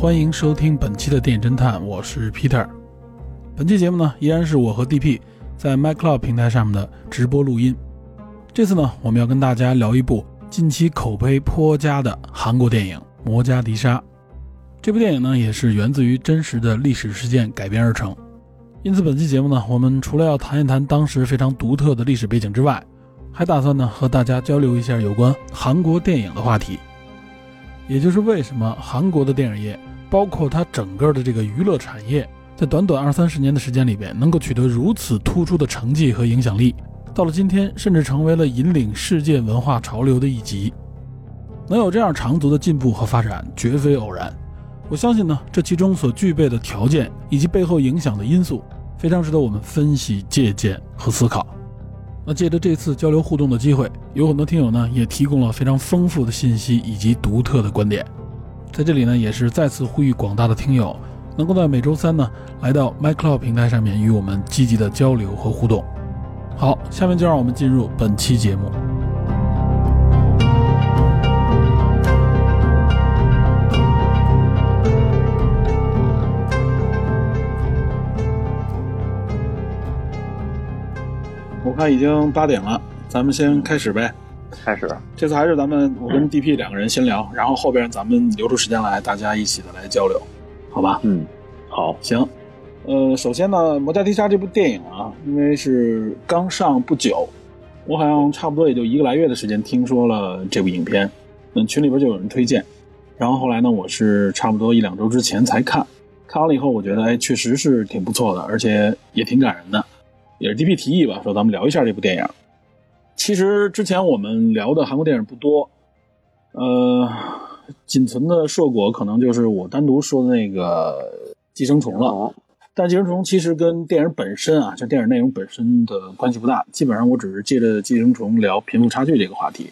欢迎收听本期的电影侦探，我是 Peter。本期节目呢，依然是我和 DP 在 MyCloud 平台上面的直播录音。这次呢，我们要跟大家聊一部近期口碑颇佳的韩国电影《摩加迪沙》。这部电影呢，也是源自于真实的历史事件改编而成。因此，本期节目呢，我们除了要谈一谈当时非常独特的历史背景之外，还打算呢和大家交流一下有关韩国电影的话题。也就是为什么韩国的电影业，包括它整个的这个娱乐产业，在短短二三十年的时间里边，能够取得如此突出的成绩和影响力，到了今天，甚至成为了引领世界文化潮流的一极。能有这样长足的进步和发展，绝非偶然。我相信呢，这其中所具备的条件以及背后影响的因素，非常值得我们分析、借鉴和思考。那借着这次交流互动的机会，有很多听友呢也提供了非常丰富的信息以及独特的观点。在这里呢，也是再次呼吁广大的听友，能够在每周三呢来到 MyCloud 平台上面与我们积极的交流和互动。好，下面就让我们进入本期节目。我看已经八点了，咱们先开始呗。开始，这次还是咱们我跟 DP 两个人先聊，然后后边咱们留出时间来，大家一起的来交流，好吧？嗯，好，行。呃，首先呢，《摩加迪沙》这部电影啊，因为是刚上不久，我好像差不多也就一个来月的时间听说了这部影片，嗯，群里边就有人推荐，然后后来呢，我是差不多一两周之前才看，看完了以后，我觉得哎，确实是挺不错的，而且也挺感人的。也是 DP 提议吧，说咱们聊一下这部电影。其实之前我们聊的韩国电影不多，呃，仅存的硕果可能就是我单独说的那个《寄生虫》了。但《寄生虫》其实跟电影本身啊，就电影内容本身的关系不大。基本上我只是借着《寄生虫》聊贫富差距这个话题。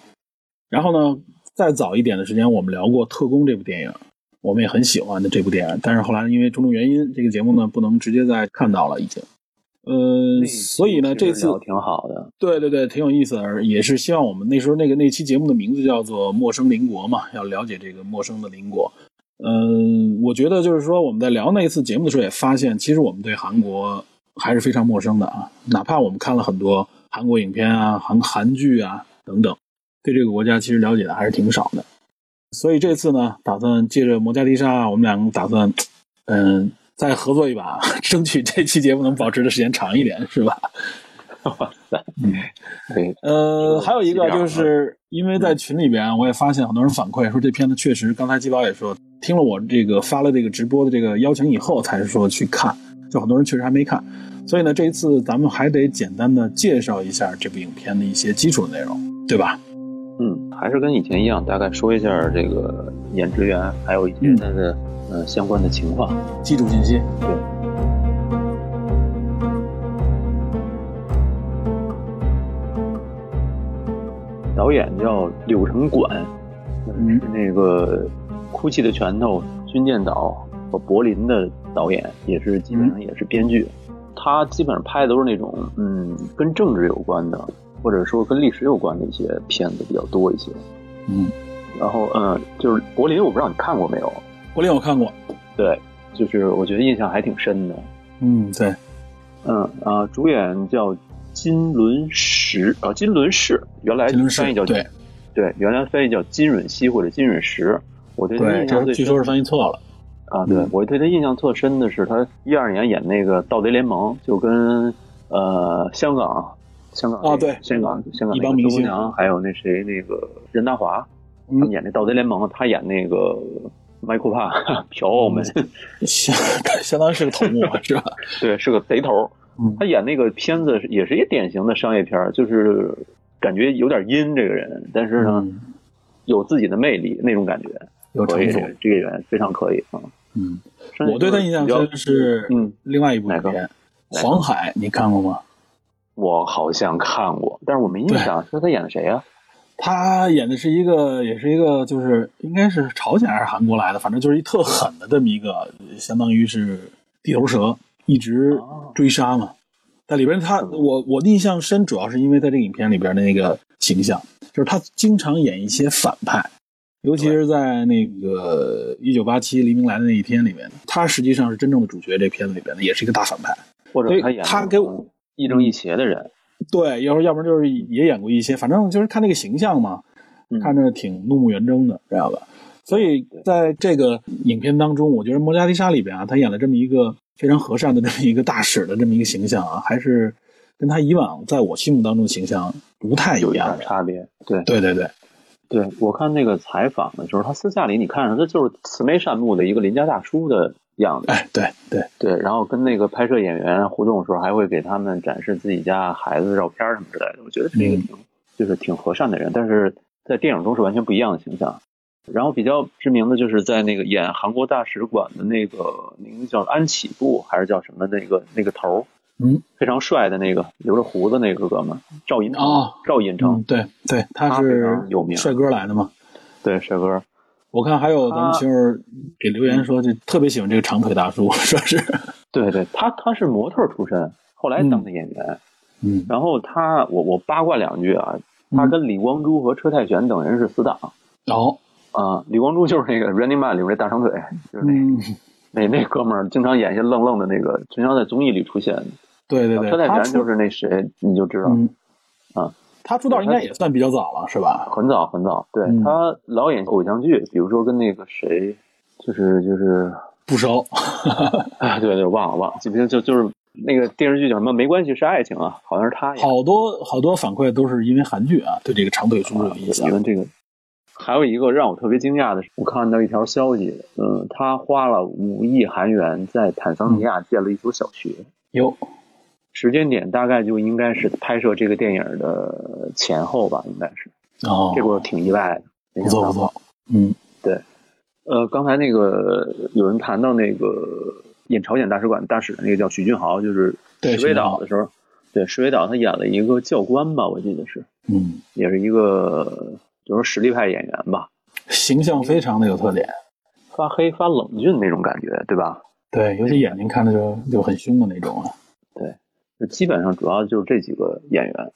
然后呢，再早一点的时间，我们聊过《特工》这部电影，我们也很喜欢的这部电影。但是后来因为种种原因，这个节目呢不能直接再看到了，已经。呃，所以呢，这次挺好的，对对对，挺有意思的，也是希望我们那时候那个那期节目的名字叫做《陌生邻国》嘛，要了解这个陌生的邻国。嗯，我觉得就是说我们在聊那一次节目的时候，也发现其实我们对韩国还是非常陌生的啊，哪怕我们看了很多韩国影片啊、韩韩剧啊等等，对这个国家其实了解的还是挺少的。所以这次呢，打算借着《摩加迪沙》，我们两个打算，嗯。再合作一把，争取这期节目能保持的时间长一点，是吧？哇塞，嗯，对，呃，还有一个就是因为在群里边，我也发现很多人反馈说这片子确实，刚才季宝也说，听了我这个发了这个直播的这个邀请以后，才是说去看，就很多人确实还没看，所以呢，这一次咱们还得简单的介绍一下这部影片的一些基础内容，对吧？嗯，还是跟以前一样，大概说一下这个演职员，还有一些它的。呃，相关的情况，基础信息。对，导演叫柳承管，是那个《哭泣的拳头》《军舰岛》和《柏林》的导演，也是基本上也是编剧。他基本上拍的都是那种嗯，跟政治有关的，或者说跟历史有关的一些片子比较多一些。嗯，然后嗯，就是《柏林》，我不知道你看过没有。柏林我看过，对，就是我觉得印象还挺深的。嗯，对，嗯啊，主演叫金伦石啊，金伦氏，原来翻译叫对，对，原来翻译叫金允熙或者金允石。我对他印象最据说是翻译错了啊。对我对他印象特深的是他一二年演那个《盗贼联盟》，就跟呃香港香港啊对香港香港一帮明星，还有那谁那个任达华，他们演那《盗贼联盟》，他演那个。麦库帕嫖澳门，相相当于是个头目是吧？对，是个贼头。他演那个片子也是一典型的商业片，就是感觉有点阴这个人，但是呢，有自己的魅力那种感觉。有可以，这个演员非常可以啊。嗯，我对他印象深是嗯另外一部片哪《黄海》，你看过吗？我好像看过，但是我没印象，说他演的谁呀、他演的是一个，也是一个，就是应该是朝鲜还是韩国来的，反正就是一特狠的这么一个，相当于是地头蛇，一直哦追杀嘛。在里边他，我我印象深，主要是因为在这个影片里边的那个形象，就是他经常演一些反派，尤其是在那个《一九八七黎明来的那一天》里面，他实际上是真正的主角。这片子里边的也是一个大反派。或者他演他给我亦正亦邪的人，对，要是要不然就是也演过一些，反正就是看那个形象嘛，嗯看着挺怒目圆睁的，这样的。所以在这个影片当中，我觉得《摩加迪沙》里边啊，他演了这么一个非常和善的这么一个大使的这么一个形象啊，还是跟他以往在我心目当中的形象不太有样的。点差别。对对对对，对，我看那个采访的时候，他私下里你看着他就是慈眉善目的一个邻家大叔的样的。哎，对对，对，然后跟那个拍摄演员互动的时候，还会给他们展示自己家孩子的照片什么之类的。我觉得是一个嗯挺、就是挺和善的人，但是在电影中是完全不一样的形象。然后比较知名的就是在那个演韩国大使馆的那个名字叫安启部还是叫什么那个那个头儿，嗯非常帅的那个留着胡子那个哥们赵寅成，哦赵寅成，嗯，对对，他是有名帅哥来的嘛。对帅哥，我看还有咱们群友给留言说，就特别喜欢这个长腿大叔，说是，对对，他他是模特出身，后来当的演员。嗯。然后他，我我八卦两句啊，他跟李光洙和车太铉等人是死党哦，啊、李光洙就是那个《Running Man》里面那大长腿，就是那、嗯，那那哥们儿，经常演一些愣愣的那个，经常在综艺里出现。对对对，车太铉就是那谁，你就知道，嗯。啊，他出道应该也算比较早了，是吧？很早很早。对、嗯他老演偶像剧，比如说跟那个谁，就是就是，不熟，哎，对对，忘了忘了，记不清，就就是那个电视剧叫什么？没关系，是爱情啊，好像是他。好多好多反馈都是因为韩剧啊，对这个长腿叔叔有印象因。为这个，还有一个让我特别惊讶的是，我看到一条消息，嗯，他花了五亿韩元在坦桑尼亚建了一所小学，有，时间点大概就应该是拍摄这个电影的前后吧，应该是，哦，这个我挺意外的，不错不。错，嗯对呃，刚才那个有人谈到那个演朝鲜大使馆大使的那个叫许俊豪，就是石尾对许俊豪岛的时候，对石尾岛他演了一个教官吧，我记得是，嗯，也是一个就是实力派演员吧，形象非常的有特点，发黑发冷峻那种感觉，对吧？对，尤其眼睛看着就就很凶的那种啊。就基本上主要就是这几个演员。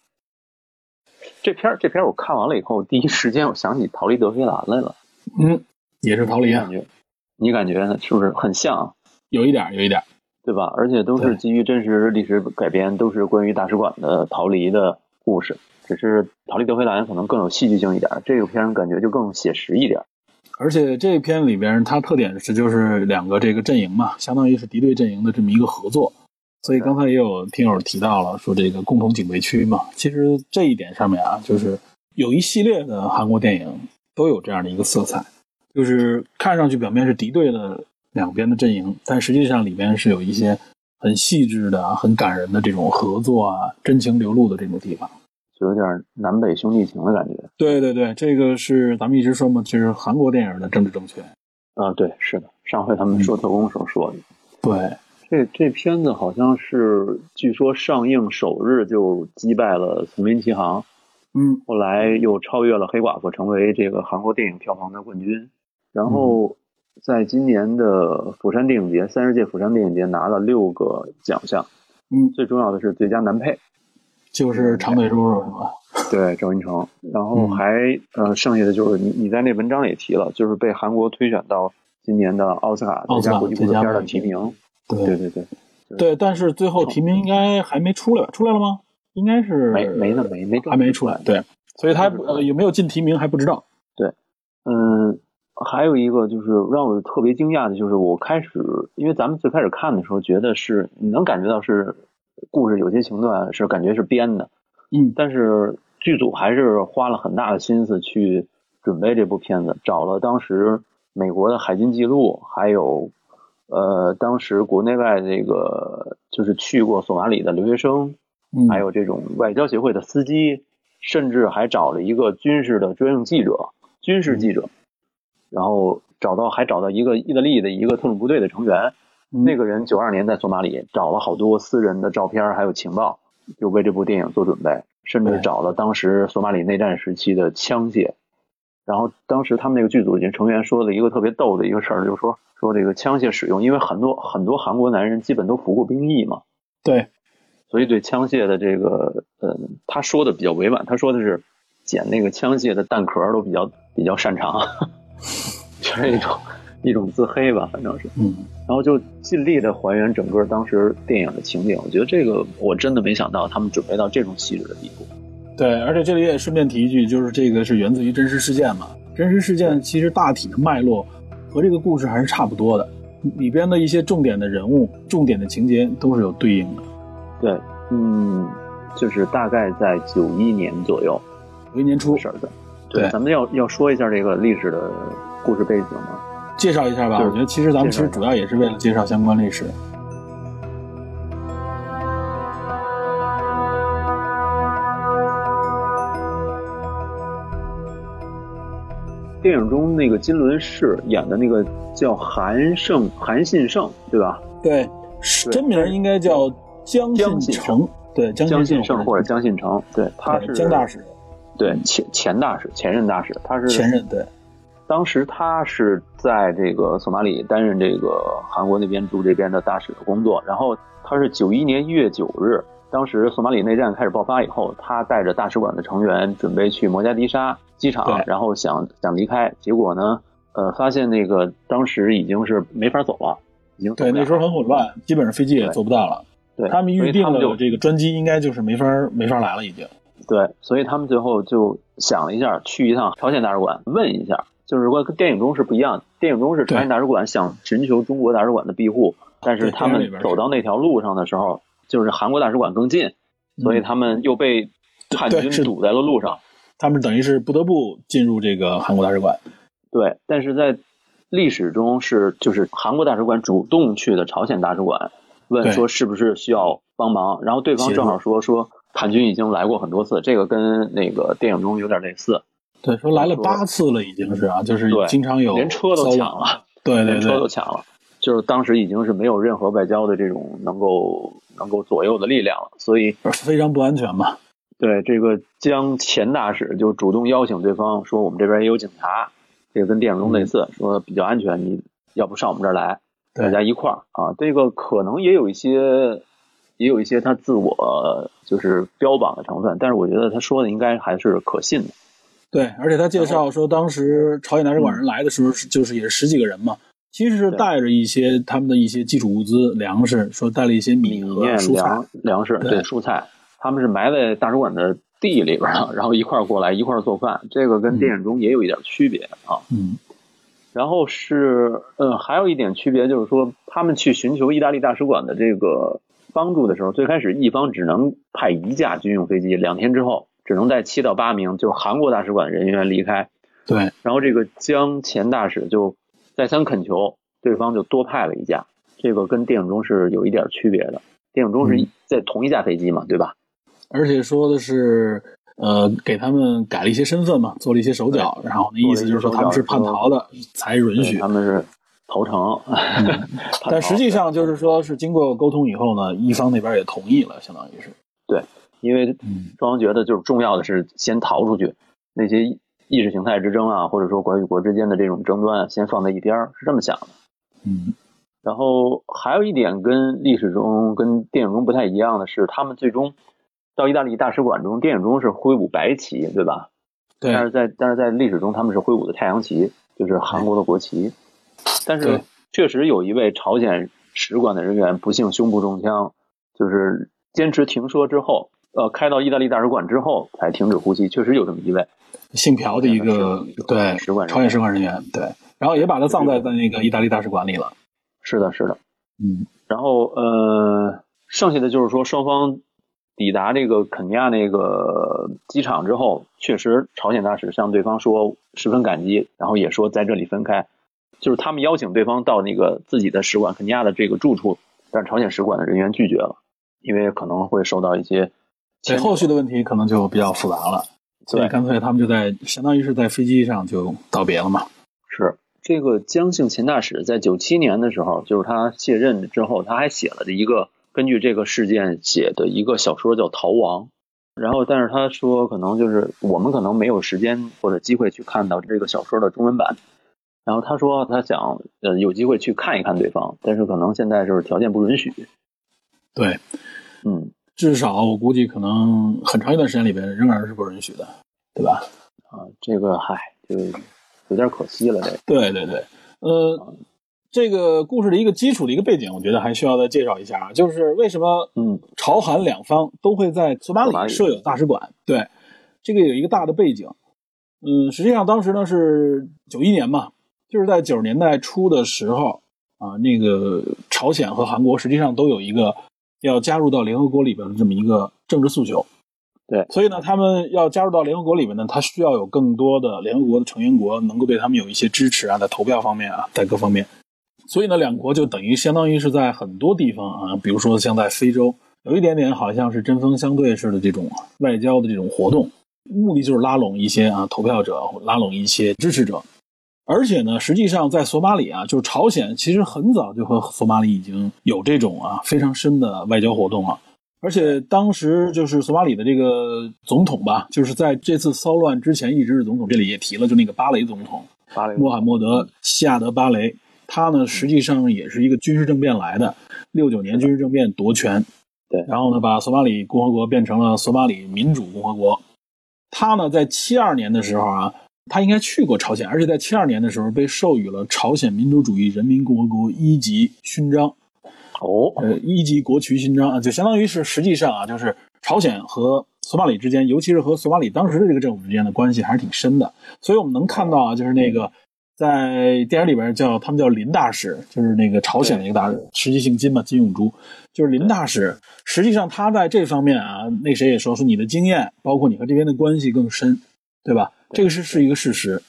这片儿这片儿我看完了以后，第一时间我想起《逃离德黑兰》来了。嗯，也是逃离啊你感，觉，呢？是不是很像？有一点儿有一点儿。对吧？而且都是基于真实历史改编，都是关于大使馆的逃离的故事。只是《逃离德黑兰》可能更有戏剧性一点，这个片感觉就更写实一点。而且这片里边它特点是就是两个这个阵营嘛，相当于是敌对阵营的这么一个合作。所以刚才也有听友提到了，说这个共同警备区嘛，其实这一点上面啊，就是有一系列的韩国电影都有这样的一个色彩，就是看上去表面是敌对的两边的阵营，但实际上里面是有一些很细致的、啊很感人的这种合作啊、真情流露的这种地方。就有点南北兄弟情的感觉对对对，这个是咱们一直说嘛，就是韩国电影的政治正确。啊，对，是的，上回他们说特工时候说的，对，这这片子好像是据说上映首日就击败了《丛林奇航》，嗯后来又超越了《黑寡妇》，成为这个韩国电影票房的冠军。然后在今年的釜山电影节，三十届釜山电影节拿了六个奖项，嗯，最重要的是最佳男配，就是长腿叔叔是吧？对赵云成。然后嗯还、呃，剩下的就是你你在那文章也提了，就是被韩国推选到今年的奥斯卡最佳国际故事片的提名。对对对对，对，但是最后提名应该还没出来吧？出来了吗？应该是没没呢没没还没出来。对，所以他呃有没有进提名还不知道。对嗯，还有一个就是让我特别惊讶的，就是我开始，因为咱们最开始看的时候，觉得是你能感觉到是故事有些情段是感觉是编的，嗯但是剧组还是花了很大的心思去准备这部片子，找了当时美国的海军记录，还有呃当时国内外那个就是去过索马里的留学生，嗯，还有这种外交协会的司机，甚至还找了一个军事的专用记者，军事记者，然后找到还找到一个意大利的一个特种部队的成员，那个人九二年在索马里找了好多私人的照片还有情报，就为这部电影做准备，甚至找了当时索马里内战时期的枪械。然后当时他们那个剧组里成员说的一个特别逗的一个事儿，就是说说这个枪械使用，因为很多很多韩国男人基本都服过兵役嘛，对，所以对枪械的这个呃，他说的比较委婉，他说的是捡那个枪械的弹壳都比较比较擅长，就是一种一种自黑吧，反正是，嗯，然后就尽力的还原整个当时电影的情景。我觉得这个我真的没想到他们准备到这种细致的地步。对，而且这里也顺便提一句，就是这个是源自于真实事件嘛。真实事件其实大体的脉络和这个故事还是差不多的，里边的一些重点的人物、重点的情节都是有对应的。对，嗯，就是大概在九一年左右，九一年初事儿的。对，咱们要要说一下这个历史的故事背景吗？介绍一下吧。我觉得其实咱们其实主要也是为了介绍相关历史。电影中那个金伦士演的那个叫韩胜韩信胜，对吧？对，真名应该叫江信成，对，江信胜或者江信成，对，他是江大使，对前前大使前任大使，他是前任对。当时他是在这个索马里担任这个韩国那边驻这边的大使的工作，然后他是九一年一月九日，当时索马里内战开始爆发以后，他带着大使馆的成员准备去摩加迪沙。机场，然后想想离开，结果呢，呃，发现那个当时已经是没法走了，已经对那时候很混乱，基本上飞机也坐不到了。对，他们预定的这个专机应该就是没法没法来了，已经。对，所以他们最后就想了一下，去一趟朝鲜大使馆问一下，就是说跟电影中是不一样，电影中是朝鲜大使馆想寻求中国大使馆的庇护，但是他们走到那条路上的时候，就是韩国大使馆更近，所以他们又被叛军堵在了路上。他们等于是不得不进入这个韩国大使馆，对，但是在历史中是就是韩国大使馆主动去的朝鲜大使馆，问说是不是需要帮忙，然后对方正好说说叛军已经来过很多次，这个跟那个电影中有点类似，对，说来了八次了已经是啊，就是经常有连车都抢了，对对对，车都抢了，就是当时已经是没有任何外交的这种能够能够左右的力量了，所以非常不安全嘛。对这个江前大使就主动邀请对方说：“我们这边也有警察，这个跟电影中类似，说比较安全，你要不上我们这儿来，大家一块儿啊。”这个可能也有一些，也有一些他自我就是标榜的成分，但是我觉得他说的应该还是可信的。对，而且他介绍说，当时朝鲜大使馆人来的时候，就是也是十几个人嘛，其实是带着一些他们的一些基础物资粮食，说带了一些米和蔬菜粮食，对蔬菜。他们是埋在大使馆的地里边儿，然后一块儿过来一块儿做饭，这个跟电影中也有一点区别啊。嗯，然后是，嗯，还有一点区别就是说，他们去寻求意大利大使馆的这个帮助的时候，最开始一方只能派一架军用飞机，两天之后只能带七到八名就是韩国大使馆人员离开。对，然后这个江前大使就再三恳求对方就多派了一架，这个跟电影中是有一点区别的。电影中是在同一架飞机嘛，对吧？而且说的是，呃，给他们改了一些身份嘛，做了一些手脚，然后那意思就是说他们是叛逃的，才允许他们是投诚。但实际上就是说是经过沟通以后呢，一方那边也同意了，相当于是。对，因为双方觉得就是重要的是先逃出去，那些意识形态之争啊，或者说国与国之间的这种争端，先放在一边儿是这么想的。嗯。然后还有一点跟历史中、跟电影中不太一样的是，他们最终。到意大利大使馆中，电影中是挥舞白旗，对吧？对。但是在但是在历史中，他们是挥舞的太阳旗，就是韩国的国旗。但是确实有一位朝鲜使馆的人员不幸胸部中枪，就是坚持停车之后，呃，开到意大利大使馆之后才停止呼吸。确实有这么一位姓朴的一个对使馆朝鲜使馆人员，对。然后也把他葬在在那个意大利大使馆里了。是的，是的。嗯。然后呃，剩下的就是说双方。抵达这个肯尼亚那个机场之后，确实朝鲜大使向对方说十分感激，然后也说在这里分开，就是他们邀请对方到那个自己的使馆肯尼亚的这个住处，但朝鲜使馆的人员拒绝了，因为可能会受到一些，对后续的问题可能就比较复杂了，所以干脆他们就在相当于是在飞机上就道别了嘛。是这个江姓秦大使在九七年的时候，就是他卸任之后，他还写了的一个根据这个事件写的一个小说叫《逃亡》。然后，但是他说可能就是我们可能没有时间或者机会去看到这个小说的中文版。然后他说他想呃有机会去看一看对方，但是可能现在就是条件不允许。对，嗯，至少我估计可能很长一段时间里边仍然是不允许的，对吧？啊，这个嗨，就有点可惜了。这对对对，呃，这个故事的一个基础的一个背景，我觉得还需要再介绍一下啊，就是为什么嗯朝韩两方都会在索马里设有大使馆？对，这个有一个大的背景。嗯，实际上当时呢是九一年嘛，就是在九十年代初的时候啊，那个朝鲜和韩国实际上都有一个要加入到联合国里边的这么一个政治诉求。对，所以呢，他们要加入到联合国里面呢，他需要有更多的联合国的成员国能够对他们有一些支持啊，在投票方面啊，在各方面。所以呢，两国就等于相当于是在很多地方啊，比如说像在非洲，有一点点好像是针锋相对似的这种外交的这种活动，目的就是拉拢一些啊投票者，拉拢一些支持者。而且呢，实际上在索马里啊，就是朝鲜，其实很早就和索马里已经有这种啊非常深的外交活动了。而且当时就是索马里的这个总统吧，就是在这次骚乱之前一直是总统，这里也提了，就那个巴雷总统，巴雷穆罕默德·西亚德·巴雷，他呢实际上也是一个军事政变来的，六九年军事政变夺权，对，然后呢把索马里共和国变成了索马里民主共和国。他呢在七二年的时候啊，他应该去过朝鲜，而且在七二年的时候被授予了朝鲜民主主义人民共和国一级勋章。哦，呃，一级国旗勋章啊，就相当于是实际上啊，就是朝鲜和索马里之间，尤其是和索马里当时的这个政府之间的关系还是挺深的。所以我们能看到啊，就是那个在电影里边叫他们叫林大使，就是那个朝鲜的一个大使，实际姓金嘛，金永珠，就是林大使。实际上他在这方面啊，那谁也说说你的经验，包括你和这边的关系更深，对吧？这个是是一个事实。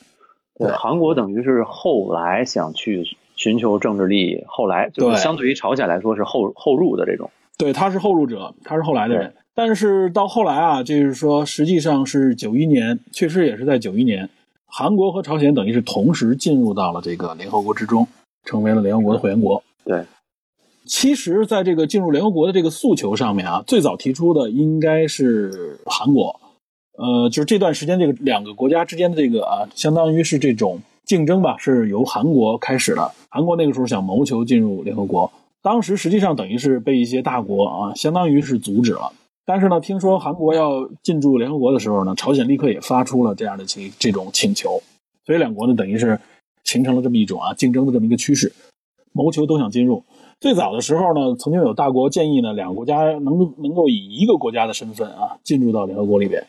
对，韩国等于是后来想去。寻求政治利益，后来就是相对于朝鲜来说是后后入的这种。对，他是后入者，他是后来的人。但是到后来啊，就是说，实际上是九一年，确实也是在九一年，韩国和朝鲜等于是同时进入到了这个联合国之中，成为了联合国的会员国。对，其实，在这个进入联合国的这个诉求上面啊，最早提出的应该是韩国。呃，就是这段时间，这个两个国家之间的这个啊，相当于是这种。竞争吧，是由韩国开始的。韩国那个时候想谋求进入联合国，当时实际上等于是被一些大国啊，相当于是阻止了。但是呢，听说韩国要进驻联合国的时候呢，朝鲜立刻也发出了这样的请这种请求，所以两国呢等于是形成了这么一种啊竞争的这么一个趋势，谋求都想进入。最早的时候呢，曾经有大国建议呢，两个国家能能够以一个国家的身份啊进入到联合国里边。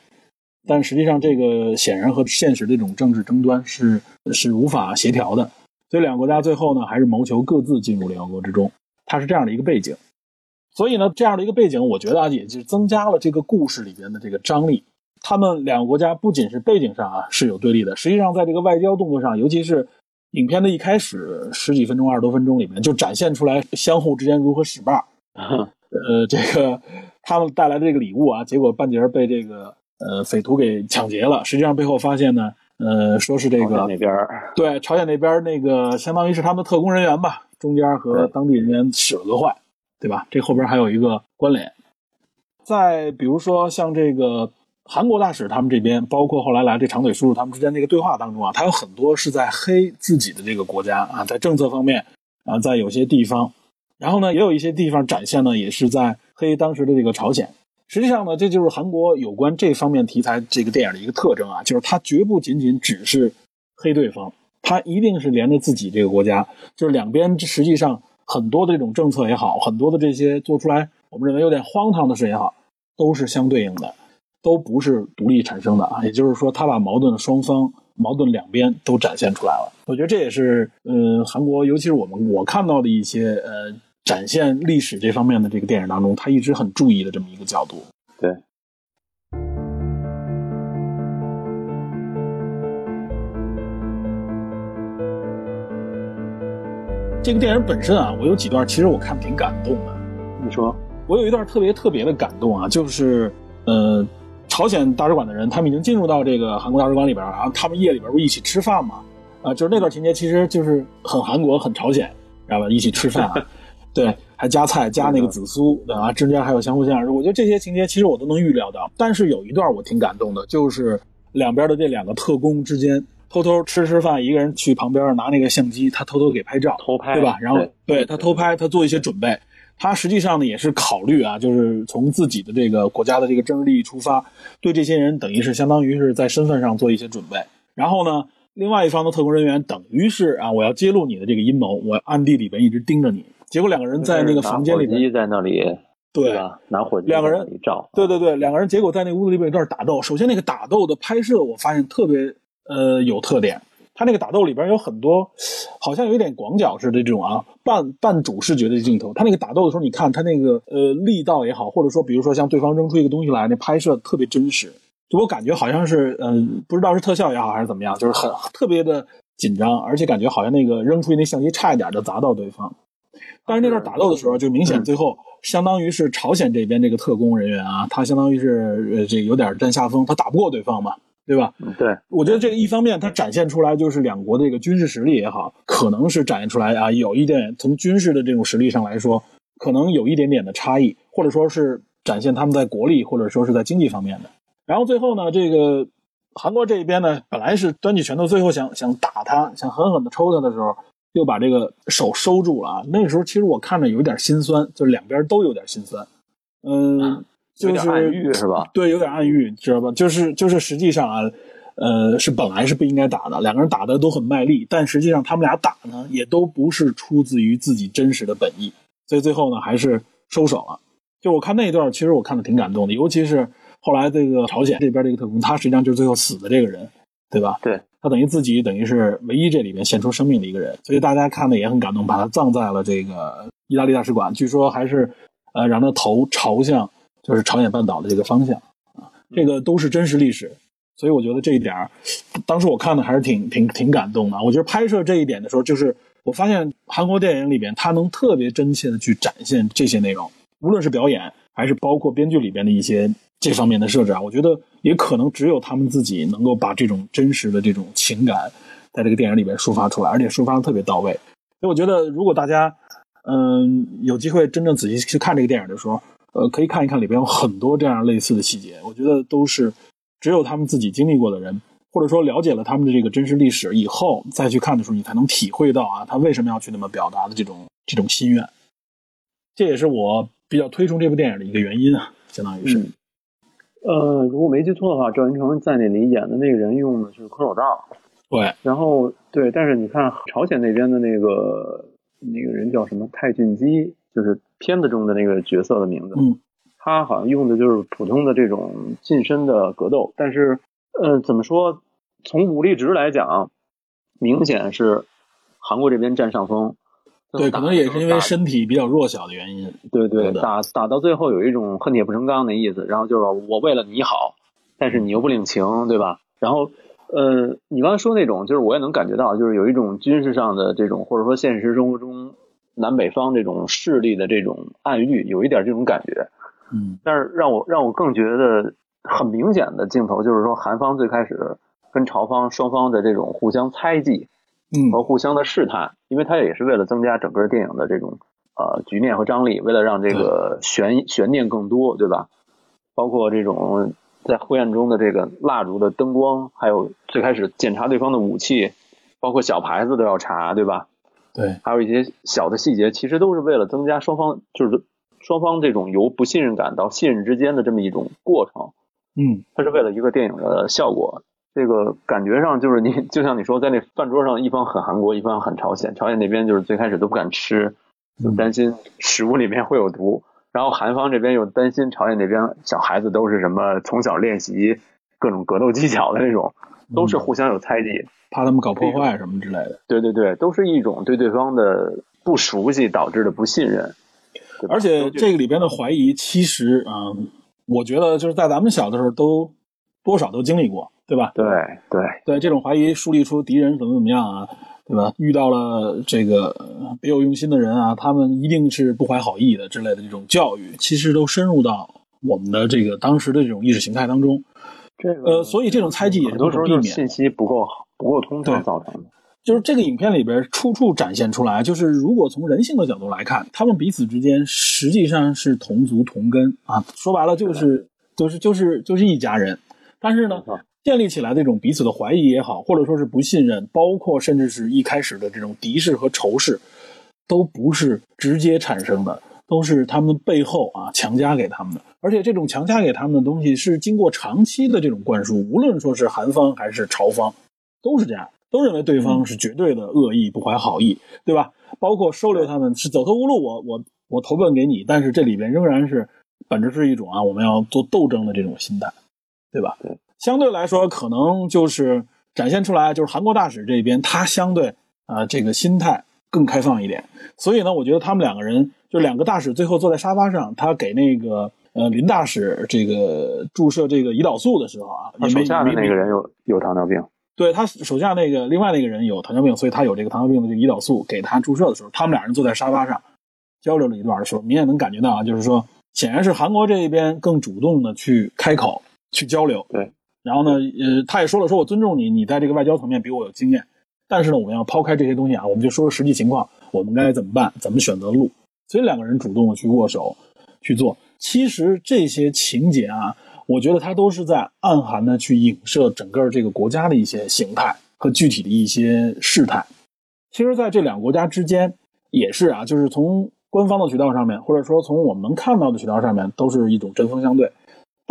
但实际上，这个显然和现实的这种政治争端是是无法协调的，所以两个国家最后呢，还是谋求各自进入联合国之中。它是这样的一个背景，所以呢，这样的一个背景，我觉得啊，也就增加了这个故事里边的这个张力。他们两个国家不仅是背景上啊是有对立的，实际上在这个外交动作上，尤其是影片的一开始十几分钟、二十多分钟里面，就展现出来相互之间如何使绊。呃，这个他们带来的这个礼物啊，结果半截被这个。呃，匪徒给抢劫了。实际上背后发现呢，呃，说是这个那边对朝鲜那边那个，相当于是他们的特工人员吧，中间和当地人员使了个坏，对吧？这后边还有一个关联。再比如说像这个韩国大使他们这边，包括后来来这长腿叔叔他们之间那个对话当中啊，他有很多是在黑自己的这个国家啊，在政策方面啊，在有些地方，然后呢，也有一些地方展现呢，也是在黑当时的这个朝鲜。实际上呢，这就是韩国有关这方面题材这个电影的一个特征啊，就是它绝不仅仅只是黑对方，它一定是连着自己这个国家，就是两边实际上很多的这种政策也好，很多的这些做出来我们认为有点荒唐的事也好，都是相对应的，都不是独立产生的啊。也就是说，他把矛盾的双方、矛盾两边都展现出来了。我觉得这也是呃，韩国尤其是我们我看到的一些呃。展现历史这方面的这个电影当中，他一直很注意的这么一个角度。对，这个电影本身啊，我有几段其实我看挺感动的。你说，我有一段特别特别的感动啊，就是呃，朝鲜大使馆的人他们已经进入到这个韩国大使馆里边然后他们夜里边不一起吃饭嘛？啊，就是那段情节其实就是很韩国、很朝鲜，知道吧？一起吃饭啊，对，还加菜加那个紫苏，对吧？中间还有相互相认。我觉得这些情节其实我都能预料到，但是有一段我挺感动的，就是两边的这两个特工之间偷偷吃吃饭，一个人去旁边拿那个相机，他偷偷给拍照，偷拍对吧？然后对对他偷拍，他做一些准备。他实际上呢也是考虑啊，就是从自己的这个国家的这个政治利益出发，对这些人等于是相当于是在身份上做一些准备。然后呢，另外一方的特工人员等于是啊，我要揭露你的这个阴谋，我暗地里边一直盯着你。结果两个人在那个房间里在那里，对吧？拿火机两个人一照，对对对，两个人结果在那个屋子里边有一段打斗。首先那个打斗的拍摄，我发现特别呃有特点。他那个打斗里边有很多，好像有一点广角似的这种啊半半主视觉的镜头。他那个打斗的时候，你看他那个呃力道也好，或者说比如说像对方扔出一个东西来，那拍摄特别真实。就我感觉好像是嗯、呃不知道是特效也好还是怎么样，就是很特别的紧张，而且感觉好像那个扔出去那相机差一点就砸到对方。但是那段打斗的时候，就明显最后相当于是朝鲜这边这个特工人员啊，他相当于是呃这有点占下风，他打不过对方嘛，对吧？嗯对，我觉得这个一方面他展现出来就是两国的这个军事实力也好，可能是展现出来啊有一点从军事的这种实力上来说，可能有一点点的差异，或者说是展现他们在国力或者说是在经济方面的。然后最后呢，这个韩国这一边呢，本来是端起拳头，最后想想打他，想狠狠的抽他的时候，又把这个手收住了啊。那个时候其实我看着有点心酸，就是两边都有点心酸。嗯，就是有点暗喻是吧？对，有点暗喻，知道吧？就是就是实际上啊，呃，是本来是不应该打的，两个人打的都很卖力，但实际上他们俩打呢，也都不是出自于自己真实的本意，所以最后呢，还是收手了。就我看那一段，其实我看的挺感动的，尤其是后来这个朝鲜这边这个特工，他实际上就是最后死的这个人，对吧？对，他等于自己等于是唯一这里面献出生命的一个人，所以大家看的也很感动，把他葬在了这个意大利大使馆，据说还是呃让他头朝向就是朝鲜半岛的这个方向啊，这个都是真实历史，所以我觉得这一点，当时我看的还是挺挺挺感动的。我觉得拍摄这一点的时候，就是我发现韩国电影里边，他能特别真切的去展现这些内容，无论是表演还是包括编剧里边的一些这方面的设置啊，我觉得也可能只有他们自己能够把这种真实的这种情感在这个电影里边抒发出来，而且抒发的特别到位。所以我觉得，如果大家嗯有机会真正仔细去看这个电影的时候，呃，可以看一看里边有很多这样类似的细节，我觉得都是只有他们自己经历过的人，或者说了解了他们的这个真实历史以后再去看的时候，你才能体会到啊，他为什么要去那么表达的这种这种心愿。这也是我比较推崇这部电影的一个原因啊，相当于是。呃，如果没记错的话，赵云成在那里演的那个人用的是空手道，对，然后对，但是你看朝鲜那边的那个那个人叫什么？泰俊基，就是片子中的那个角色的名字，嗯，他好像用的就是普通的这种近身的格斗，但是呃，怎么说，从武力值来讲，明显是韩国这边占上风。对，可能也是因为身体比较弱小的原因。对对，打打到最后有一种恨铁不成钢的意思，然后就是我为了你好，但是你又不领情，对吧？然后，呃，你刚才说那种，就是我也能感觉到，就是有一种军事上的这种，或者说现实生活中南北方这种势力的这种暗喻，有一点这种感觉。嗯但是让我让我更觉得很明显的镜头，就是说韩方最开始跟朝方双方的这种互相猜忌，嗯和互相的试探，因为它也是为了增加整个电影的这种呃局面和张力，为了让这个悬悬念更多，对吧？包括这种在灰暗中的这个蜡烛的灯光，还有最开始检查对方的武器，包括小牌子都要查，对吧？对，还有一些小的细节，其实都是为了增加双方就是双方这种由不信任感到信任之间的这么一种过程。嗯它是为了一个电影的效果。这个感觉上就是你，就像你说，在那饭桌上，一方很韩国，一方很朝鲜。朝鲜那边就是最开始都不敢吃，就担心食物里面会有毒。然后韩方这边又担心朝鲜那边小孩子都是什么从小练习各种格斗技巧的那种，都是互相有猜忌。怕他们搞破坏什么之类的。对对对，都是一种对对方的不熟悉导致的不信任。而且这个里边的怀疑，其实啊、嗯我觉得就是在咱们小的时候都多少都经历过，对吧？对对对这种怀疑树立出敌人怎么怎么样啊，对吧？遇到了这个呃别有用心的人啊，他们一定是不怀好意的之类的这种教育，其实都深入到我们的这个当时的这种意识形态当中。这个呃，所以这种猜忌也是不可避免。就是信息不够好、不够通对畅造成的。就是这个影片里边处处展现出来，就是如果从人性的角度来看，他们彼此之间实际上是同族同根啊，说白了就是就是就是就是一家人。但是呢，建立起来的这种彼此的怀疑也好，或者说是不信任，包括甚至是一开始的这种敌视和仇视，都不是直接产生的，都是他们背后啊强加给他们的。而且这种强加给他们的东西是经过长期的这种灌输，无论说是韩方还是朝方，都是这样。都认为对方是绝对的恶意，不怀好意，对吧？包括收留他们是走投无路，我我我投奔给你，但是这里边仍然是本质是一种啊，我们要做斗争的这种心态，对吧？对，相对来说，可能就是展现出来，就是韩国大使这边他相对啊这个心态更开放一点，所以呢，我觉得他们两个人就两个大使最后坐在沙发上，他给那个呃林大使这个注射这个胰岛素的时候啊，他手下的那个人有有糖尿病。对他手下那个另外那个人有糖尿病，所以他有这个糖尿病的这个胰岛素给他注射的时候，他们俩人坐在沙发上交流了一段的时候，明显能感觉到啊，就是说显然是韩国这一边更主动的去开口去交流。对，然后呢，呃，他也说了，说我尊重你，你在这个外交层面比我有经验，但是呢，我们要抛开这些东西啊，我们就说说实际情况，我们该怎么办，怎么选择路。所以两个人主动的去握手去做，其实这些情节啊。我觉得它都是在暗含的去影射整个这个国家的一些形态和具体的一些事态。其实，在这两个国家之间也是啊，就是从官方的渠道上面，或者说从我们能看到的渠道上面，都是一种针锋相对。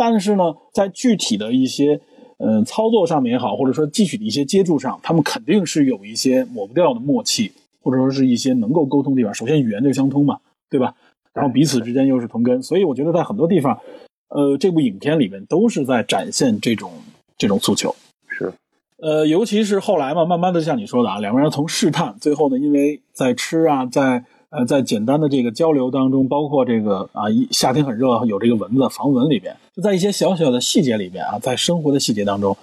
但是呢，在具体的一些呃操作上面也好，或者说具体的一些接触上，他们肯定是有一些抹不掉的默契，或者说是一些能够沟通的地方。首先，语言就相通嘛，对吧？然后彼此之间又是同根，所以我觉得在很多地方。呃，这部影片里面都是在展现这种这种诉求，是，呃，尤其是后来嘛，慢慢的像你说的啊，两个人从试探，最后呢，因为在吃啊，在呃，在简单的这个交流当中，包括这个啊，一夏天很热，有这个蚊子防蚊里边，就在一些小小的细节里边啊，在生活的细节当中，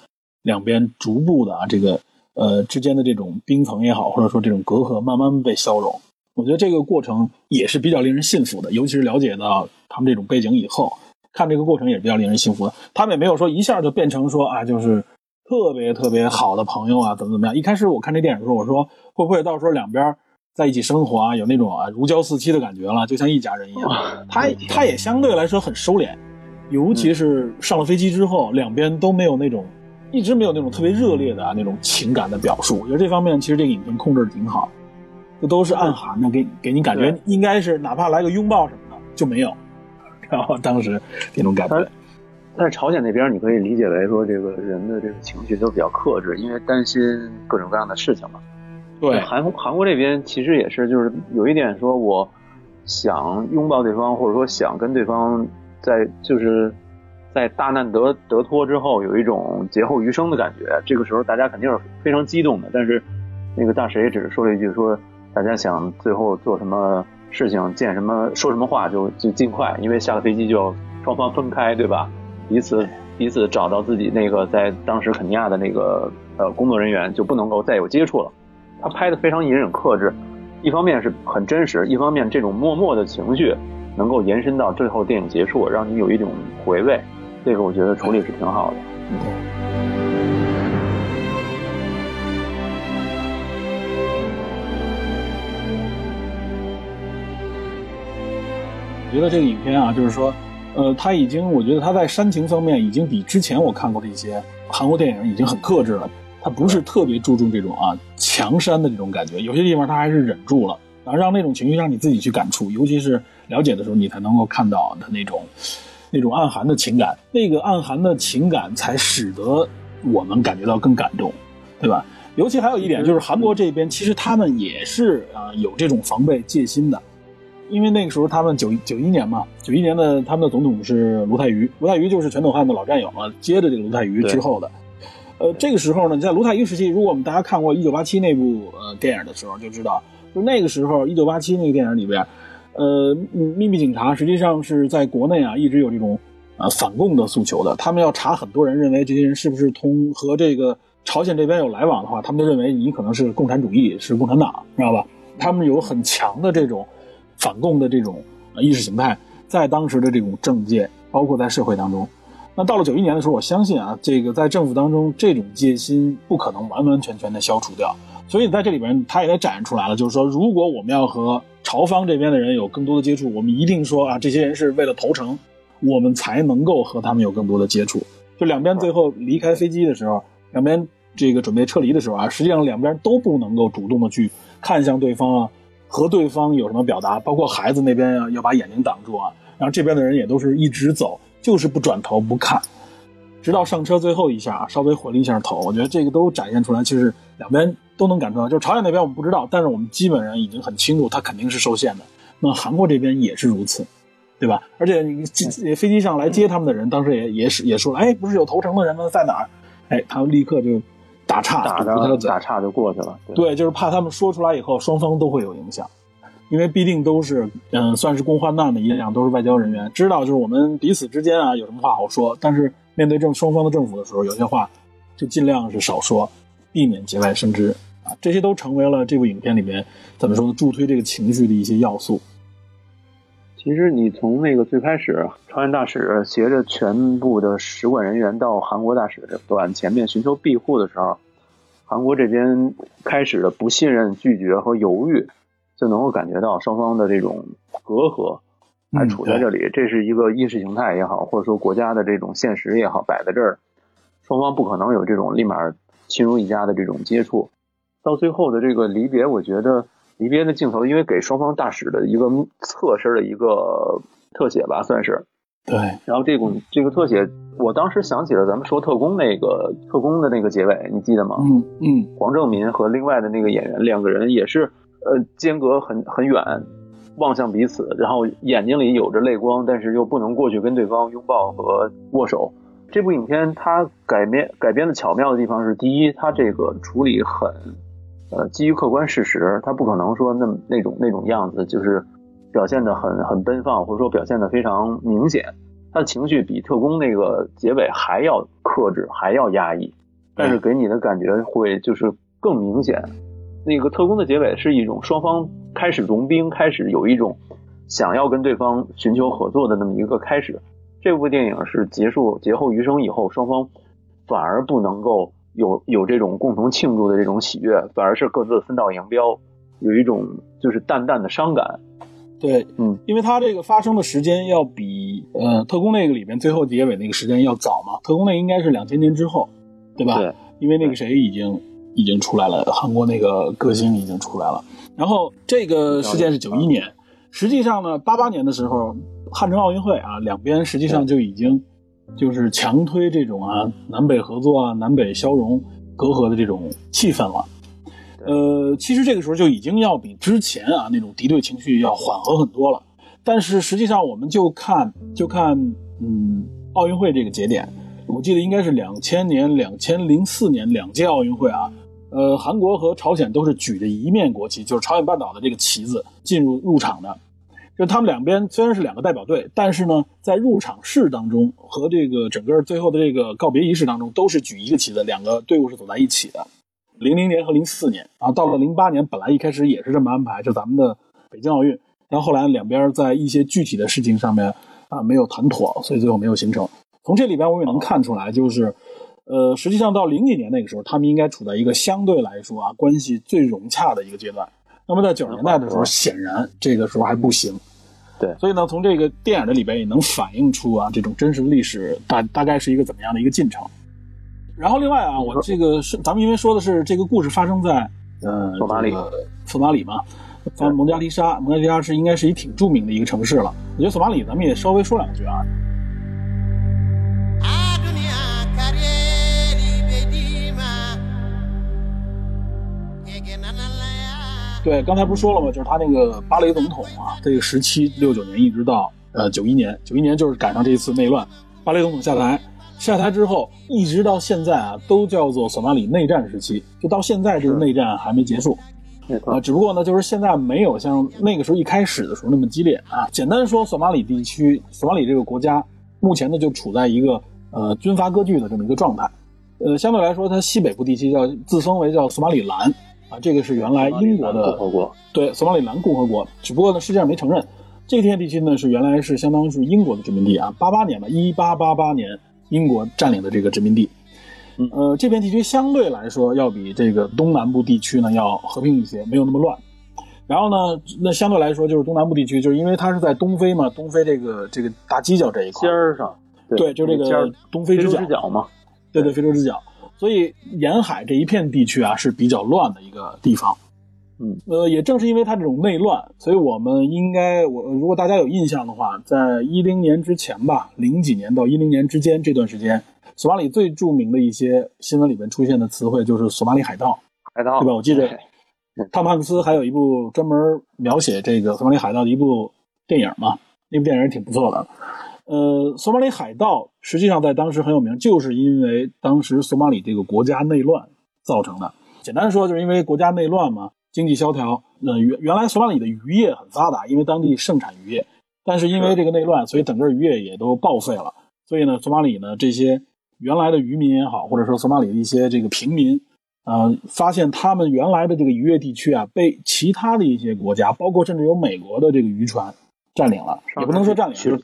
两边逐步的啊，这个呃之间的这种冰层也好，或者说这种隔阂，慢慢被消融。我觉得这个过程也是比较令人信服的，尤其是了解到他们这种背景以后。看这个过程也是比较令人信服的，他们也没有说一下就变成说啊，就是特别特别好的朋友啊，怎么怎么样。一开始我看这电影的时候，我说会不会到时候两边在一起生活啊，有那种啊如胶似漆的感觉了，就像一家人一样。他他也相对来说很收敛，尤其是上了飞机之后，两边都没有那种一直没有那种特别热烈的啊那种情感的表述。我觉得这方面其实这个影片控制的挺好，这都是暗含的，给给你感觉应该是哪怕来个拥抱什么的就没有。然后当时那种感觉，但是朝鲜那边你可以理解为说，这个人的这个情绪都比较克制，因为担心各种各样的事情嘛。对，韩韩国这边其实也是，就是有一点说，我想拥抱对方，或者说想跟对方在就是在大难得得脱之后，有一种劫后余生的感觉。这个时候大家肯定是非常激动的，但是那个大使也只是说了一句说，大家想最后做什么。事情见什么说什么话就就尽快，因为下了飞机就要双方分开，对吧？彼此彼此找到自己那个在当时肯尼亚的那个呃工作人员，就不能够再有接触了。他拍的非常隐忍克制，一方面是很真实，一方面这种默默的情绪能够延伸到最后电影结束，让你有一种回味。这个我觉得处理是挺好的。我觉得这个影片啊，就是说，呃，他已经，我觉得他在煽情方面已经比之前我看过的一些韩国电影已经很克制了。他不是特别注重这种啊强煽的这种感觉，有些地方他还是忍住了，然后，让那种情绪让你自己去感触，尤其是了解的时候，你才能够看到他那种那种暗含的情感，那个暗含的情感才使得我们感觉到更感动，对吧？尤其还有一点就是韩国这边其实他们也是啊有这种防备戒心的。因为那个时候他们九九一年嘛，九一年的他们的总统是卢泰愚，卢泰愚就是全斗焕的老战友嘛，接着这个卢泰愚之后的，呃，这个时候呢，在卢泰愚时期，如果我们大家看过一九八七那部呃电影的时候，就知道，就那个时候一九八七那个电影里边，呃，秘密警察实际上是在国内啊一直有这种呃反共的诉求的，他们要查很多人，认为这些人是不是通和这个朝鲜这边有来往的话，他们就认为你可能是共产主义，是共产党，知道吧？他们有很强的这种。反共的这种意识形态，在当时的这种政界，包括在社会当中，那到了九一年的时候，我相信啊，这个在政府当中，这种戒心不可能完完全全的消除掉。所以在这里边，他也展示出来了，就是说，如果我们要和朝方这边的人有更多的接触，我们一定说啊，这些人是为了投诚，我们才能够和他们有更多的接触。就两边最后离开飞机的时候，两边这个准备撤离的时候啊，实际上两边都不能够主动的去看向对方啊，和对方有什么表达，包括孩子那边啊要把眼睛挡住啊，然后这边的人也都是一直走，就是不转头不看。直到上车最后一下，稍微回了一下头，我觉得这个都展现出来，其实两边都能感受到。就是朝鲜那边我们不知道，但是我们基本上已经很清楚，它肯定是受限的。那韩国这边也是如此，对吧？而且你飞机上来接他们的人，当时也也是也说了，哎，不是有投诚的人吗？在哪儿？哎，他们立刻就打岔，打着打岔就过去了。对，就是怕他们说出来以后，双方都会有影响，因为必定都是嗯，算是共患难的一样，都是外交人员，知道就是我们彼此之间啊有什么话好说，但是。面对政双方的政府的时候，有些话就尽量是少说，避免节外生枝啊。这些都成为了这部影片里面怎么说呢？助推这个情绪的一些要素。其实你从那个最开始，朝鲜大使携着全部的使馆人员到韩国大使馆前面寻求庇护的时候，韩国这边开始的不信任、拒绝和犹豫，就能够感觉到双方的这种隔阂。还处在这里，这是一个意识形态也好，或者说国家的这种现实也好，摆在这儿，双方不可能有这种立马亲如一家的这种接触。到最后的这个离别，我觉得离别的镜头，因为给双方大使的一个侧身的一个特写吧，算是。对。然后这种这个特写，我当时想起了咱们说特工那个特工的那个结尾，你记得吗？嗯嗯。黄正民和另外的那个演员两个人也是，呃，间隔很很远。望向彼此，然后眼睛里有着泪光，但是又不能过去跟对方拥抱和握手。这部影片它改编改编的巧妙的地方是，第一，它这个处理很，呃，基于客观事实，它不可能说那那种那种样子，就是表现的很很奔放，或者说表现的非常明显。他的情绪比特工那个结尾还要克制，还要压抑，但是给你的感觉会就是更明显。那个特工的结尾是一种双方。开始融冰，开始有一种想要跟对方寻求合作的那么一个开始。这部电影是结束劫后余生以后，双方反而不能够有有这种共同庆祝的这种喜悦，反而是各自分道扬镳，有一种就是淡淡的伤感。对，嗯，因为它这个发生的时间要比呃特工那个里面最后结尾那个时间要早嘛，特工那应该是两千年之后，对吧？对，因为那个谁已经已经出来了，韩国那个歌星已经出来了。然后这个事件是九一年，实际上呢，八八年的时候，汉城奥运会啊，两边实际上就已经就是强推这种啊南北合作啊、南北消融隔阂的这种气氛了。呃，其实这个时候就已经要比之前啊那种敌对情绪要缓和很多了。但是实际上，我们就看就看嗯奥运会这个节点，我记得应该是两千年、两千零四年两届奥运会啊。呃，韩国和朝鲜都是举着一面国旗，就是朝鲜半岛的这个旗子进入入场的。就他们两边虽然是两个代表队，但是呢，在入场式当中和这个整个最后的这个告别仪式当中，都是举一个旗子，两个队伍是走在一起的。零零年和零四年啊，到了零八年，本来一开始也是这么安排，就咱们的北京奥运，然后后来两边在一些具体的事情上面啊没有谈妥，所以最后没有形成。从这里边我也能看出来，就是。呃，实际上到零几年那个时候，他们应该处在一个相对来说啊关系最融洽的一个阶段。那么在九十年代的时候，显然这个时候还不行。对，所以呢，从这个电影的里边也能反映出啊这种真实的历史大大概是一个怎么样的一个进程。然后另外啊，我这个是咱们因为说的是这个故事发生在呃索马里，索马里嘛，蒙加利沙，蒙加利沙是应该是一挺著名的一个城市了。我觉得索马里咱们也稍微说两句啊。对，刚才不是说了吗？就是他那个巴雷总统啊，这个时期六九年一直到呃九一年，九一年就是赶上这一次内乱，巴雷总统下台，下台之后一直到现在啊，都叫做索马里内战时期，就到现在这个内战还没结束，啊，只不过呢，就是现在没有像那个时候一开始的时候那么激烈啊。简单说，索马里地区，索马里这个国家目前呢就处在一个呃军阀割据的这么一个状态，呃，相对来说，它西北部地区叫自封为叫索马里兰。啊，这个是原来英国的共和国，对，索马里兰共和国，只不过呢，世界上没承认。这片地区呢，是原来是相当于是英国的殖民地啊，八八年吧，一八八八年英国占领的这个殖民地。呃，这片地区相对来说要比这个东南部地区呢要和平一些，没有那么乱。然后呢，那相对来说就是东南部地区，就是因为它是在东非嘛，东非这个这个大犄角这一块尖儿上，对，就这个东非之角嘛，对对，非洲之角，所以沿海这一片地区啊是比较乱的一个地方。嗯，呃，也正是因为它这种内乱，所以我们应该，我如果大家有印象的话，在一零年之前吧，零几年到一零年之间这段时间，索马里最著名的一些新闻里面出现的词汇就是索马里海盗，海盗，对吧？我记得。汤姆汉克斯还有一部专门描写这个索马里海盗的一部电影嘛，那部电影也挺不错的。呃，索马里海盗实际上在当时很有名，就是因为当时索马里这个国家内乱造成的。简单说，就是因为国家内乱嘛，经济萧条。那原原来索马里的渔业很发达，因为当地盛产渔业，但是因为这个内乱，所以整个渔业也都报废了。所以呢，索马里呢这些原来的渔民也好，或者说索马里的一些这个平民。呃，发现他们原来的这个渔业地区啊，被其他的一些国家，包括甚至有美国的这个渔船占领了，也不能说占领，就是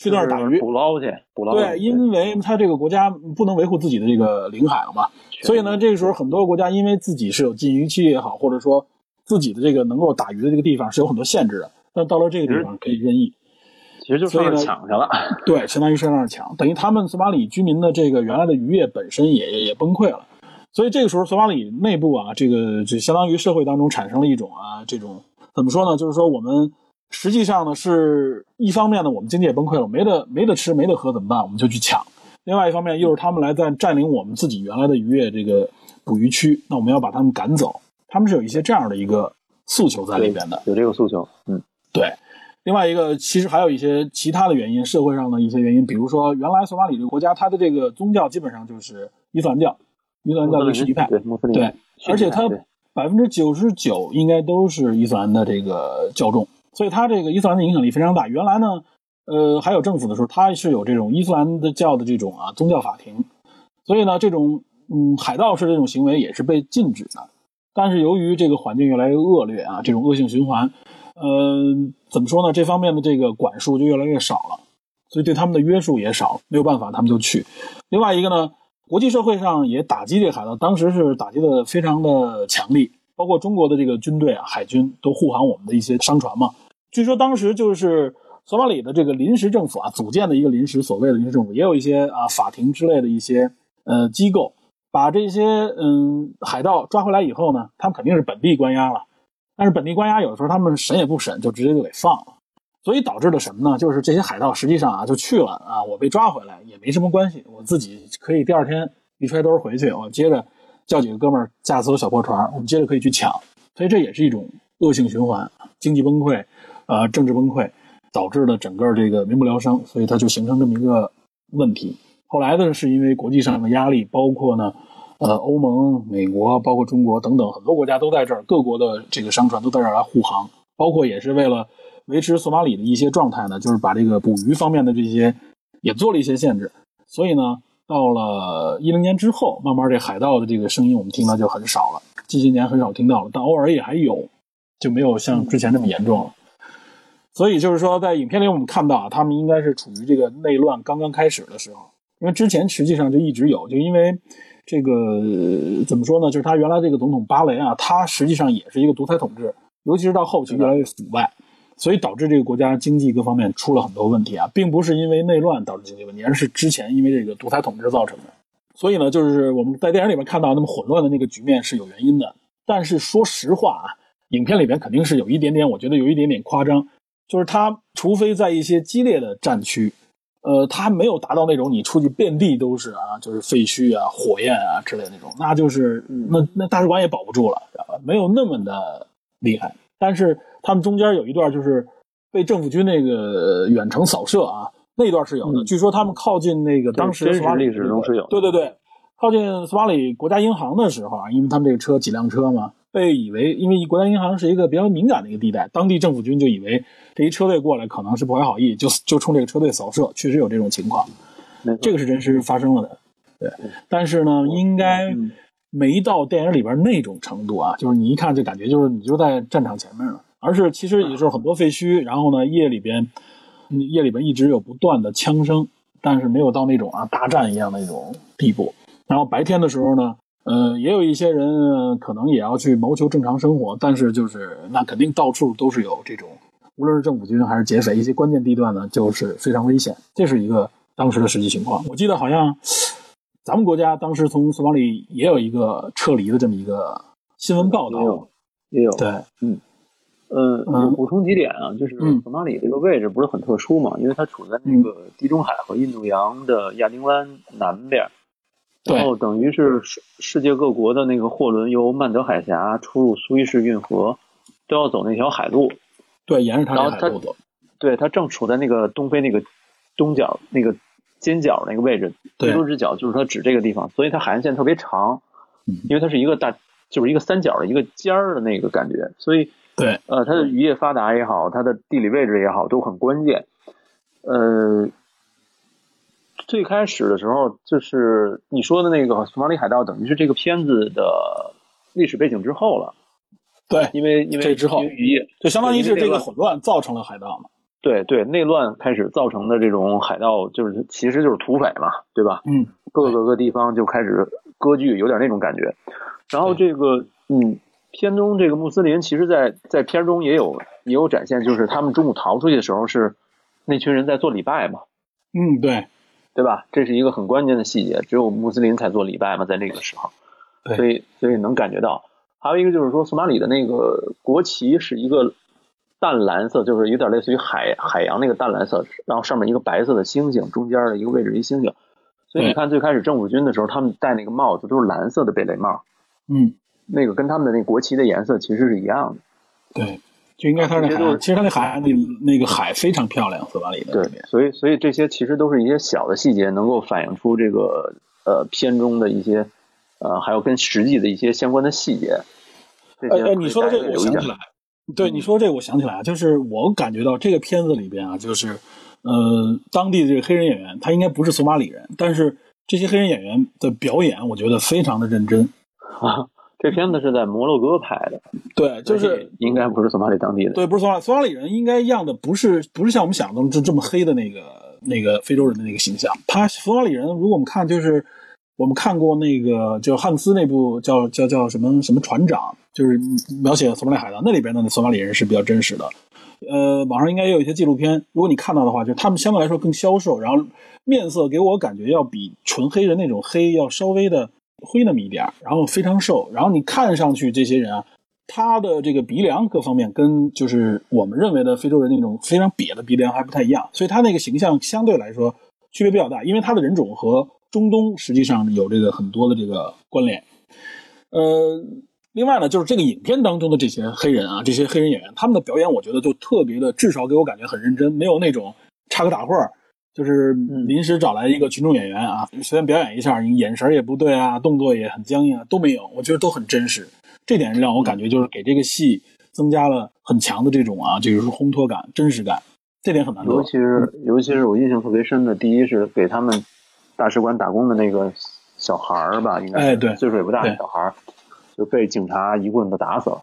去那儿打鱼、捕捞去。捕捞对，因为他这个国家不能维护自己的这个领海了嘛，所以呢，这个时候很多国家因为自己是有禁渔期也好，或者说自己的这个能够打鱼的这个地方是有很多限制的，但到了这个地方可以任意，其实就上那抢去了。对，相当于上那儿抢，等于他们索马里居民的这个原来的渔业本身也也崩溃了。所以这个时候，索马里内部啊，这个就相当于社会当中产生了一种啊，这种怎么说呢？就是说我们实际上呢，是一方面呢，我们经济也崩溃了，没得没得吃，没得喝怎么办？我们就去抢。另外一方面，又是他们来在占领我们自己原来的渔业这个捕鱼区，那我们要把他们赶走。他们是有一些这样的一个诉求在里边的，有这个诉求。嗯，对。另外一个，其实还有一些其他的原因，社会上的一些原因，比如说原来索马里这个国家，它的这个宗教基本上就是伊斯兰教。伊斯兰教的是一派，对，而且它百分之九十九应该都是伊斯兰的这个教众，所以它这个伊斯兰的影响力非常大。原来呢，呃，还有政府的时候，它是有这种伊斯兰的教的这种啊宗教法庭，所以呢，这种嗯海盗式这种行为也是被禁止的。但是由于这个环境越来越恶劣啊，这种恶性循环，呃，怎么说呢？这方面的这个管束就越来越少了，所以对他们的约束也少，没有办法，他们就去。另外一个呢？国际社会上也打击这个海盗，当时是打击的非常的强力，包括中国的这个军队啊、海军都护航我们的一些商船嘛。据说当时就是索马里的这个临时政府啊，组建的一个临时所谓的临时政府，也有一些啊法庭之类的一些呃机构，把这些嗯海盗抓回来以后呢，他们肯定是本地关押了，但是本地关押有的时候他们审也不审，就直接就给放了。所以导致了什么呢？就是这些海盗实际上啊就去了啊，我被抓回来也没什么关系，我自己可以第二天一揣兜回去，我接着叫几个哥们儿驾艘小破船，我们接着可以去抢。所以这也是一种恶性循环，经济崩溃，呃，政治崩溃，导致了整个这个民不聊生，所以它就形成这么一个问题。后来呢，是因为国际上的压力，包括呢，呃，欧盟、美国，包括中国等等很多国家都在这儿，各国的这个商船都在这儿来护航，包括也是为了。维持索马里的一些状态呢，就是把这个捕鱼方面的这些也做了一些限制。所以呢，到了一零年之后，慢慢这海盗的这个声音我们听到就很少了，近些年很少听到了，但偶尔也还有，就没有像之前那么严重了。所以就是说，在影片里我们看到啊，他们应该是处于这个内乱刚刚开始的时候，因为之前实际上就一直有，就因为这个怎么说呢，就是他原来这个总统巴雷啊，他实际上也是一个独裁统治，尤其是到后期越来越腐败。所以导致这个国家经济各方面出了很多问题啊，并不是因为内乱导致经济问题，而是之前因为这个独裁统治造成的。所以呢，就是我们在电影里面看到那么混乱的那个局面是有原因的。但是说实话啊，影片里面肯定是有一点点，我觉得有一点点夸张，就是他除非在一些激烈的战区，呃，他没有达到那种你出去遍地都是啊，就是废墟啊、火焰啊之类的那种，那就是那那大使馆也保不住了，知道吧？没有那么的厉害，但是。他们中间有一段就是被政府军那个远程扫射啊，那段是有的。据说他们靠近那个当时真实历史中是有。对对对，靠近索马里国家银行的时候啊，因为他们这个车几辆车嘛，被以为因为国家银行是一个比较敏感的一个地带，当地政府军就以为这一车队过来可能是不怀好意，就就冲这个车队扫射，确实有这种情况。这个是真实发生了的。对，但是呢，应该没到电影里边那种程度啊，就是你一看就感觉就是你就在战场前面了。而是其实也是很多废墟，然后呢，夜里边，夜里边一直有不断的枪声，但是没有到那种啊大战一样的那种地步。然后白天的时候呢，呃，也有一些人可能也要去谋求正常生活，但是就是那肯定到处都是有这种，无论是政府军还是劫匪，一些关键地段呢，就是非常危险。这是一个当时的实际情况。我记得好像咱们国家当时从索马里也有一个撤离的这么一个新闻报道，也有，也有，对，嗯。呃，我补充几点啊，就是嗯索马里这个位置不是很特殊嘛，因为它处在那个地中海和印度洋的亚丁湾南边，对然后等于是世世界各国的那个货轮由曼德海峡出入苏伊士运河，都要走那条海路。对，沿着它然后它这海路走，对，它正处在那个东非那个东角那个尖角那个位置，对非洲之角就是它指这个地方，所以它海岸线特别长嗯，因为它是一个大就是一个三角的一个尖儿的那个感觉，所以对，呃，它的渔业发达也好，它的地理位置也好，都很关键。呃，最开始的时候，就是你说的那个索马里海盗，等于是这个片子的历史背景之后了，对，因为因为这之后就相当于是这个混乱造成了海盗嘛。对对，内乱开始造成的这种海盗，就是其实就是土匪嘛，对吧？嗯，各个个地方就开始割据，有点那种感觉。然后这个，嗯，片中这个穆斯林，其实在在片中也有也有展现，就是他们中午逃出去的时候是那群人在做礼拜嘛，嗯，对，对吧？这是一个很关键的细节，只有穆斯林才做礼拜嘛，在那个时候，对所以所以能感觉到。还有一个就是说，索马里的那个国旗是一个淡蓝色，就是有点类似于海海洋那个淡蓝色，然后上面一个白色的星星，中间的一个位置一星星。所以你看，最开始政府军的时候，他们戴那个帽子都是蓝色的贝雷帽，嗯，那个跟他们的那国旗的颜色其实是一样的。对，就应该它是海其实它那海那那个海非常漂亮，索马里的所以所以这些其实都是一些小的细节，能够反映出这个呃片中的一些呃，还有跟实际的一些相关的细节。呃哎哎，你说的这个我想起来，对你说这个我想起来，就是我感觉到这个片子里边啊，就是呃当地的这个黑人演员，他应该不是索马里人，但是这些黑人演员的表演，我觉得非常的认真。啊。这片子是在摩洛哥拍的，对，就是应该不是索马里当地的。对，不是索马里，索马里人应该样的不是不是像我们想的这这么黑的那个那个非洲人的那个形象。他索马里人，如果我们看就是我们看过那个就汉斯那部叫叫叫什么什么船长，就是描写索马里海盗，那里边的索马里人是比较真实的。呃，网上应该也有一些纪录片，如果你看到的话，就他们相对来说更消瘦，然后面色给我感觉要比纯黑人那种黑要稍微的灰那么一点，然后非常瘦，然后你看上去这些人啊，他的这个鼻梁各方面跟就是我们认为的非洲人那种非常瘪的鼻梁还不太一样，所以他那个形象相对来说区别比较大，因为他的人种和中东实际上有这个很多的这个关联。呃，另外呢，就是这个影片当中的这些黑人啊，这些黑人演员，他们的表演我觉得就特别的，至少给我感觉很认真，没有那种插科打诨儿。就是临时找来一个群众演员啊，随便表演一下，眼神也不对啊，动作也很僵硬啊，都没有，我觉得都很真实。这点让我感觉就是给这个戏增加了很强的这种啊，就是说烘托感、真实感，这点很难得尤。其是尤其是我印象特别深的，第一是给他们大使馆打工的那个小孩儿吧，应该是哎对岁数也不大的小孩儿，就被警察一棍子打死了。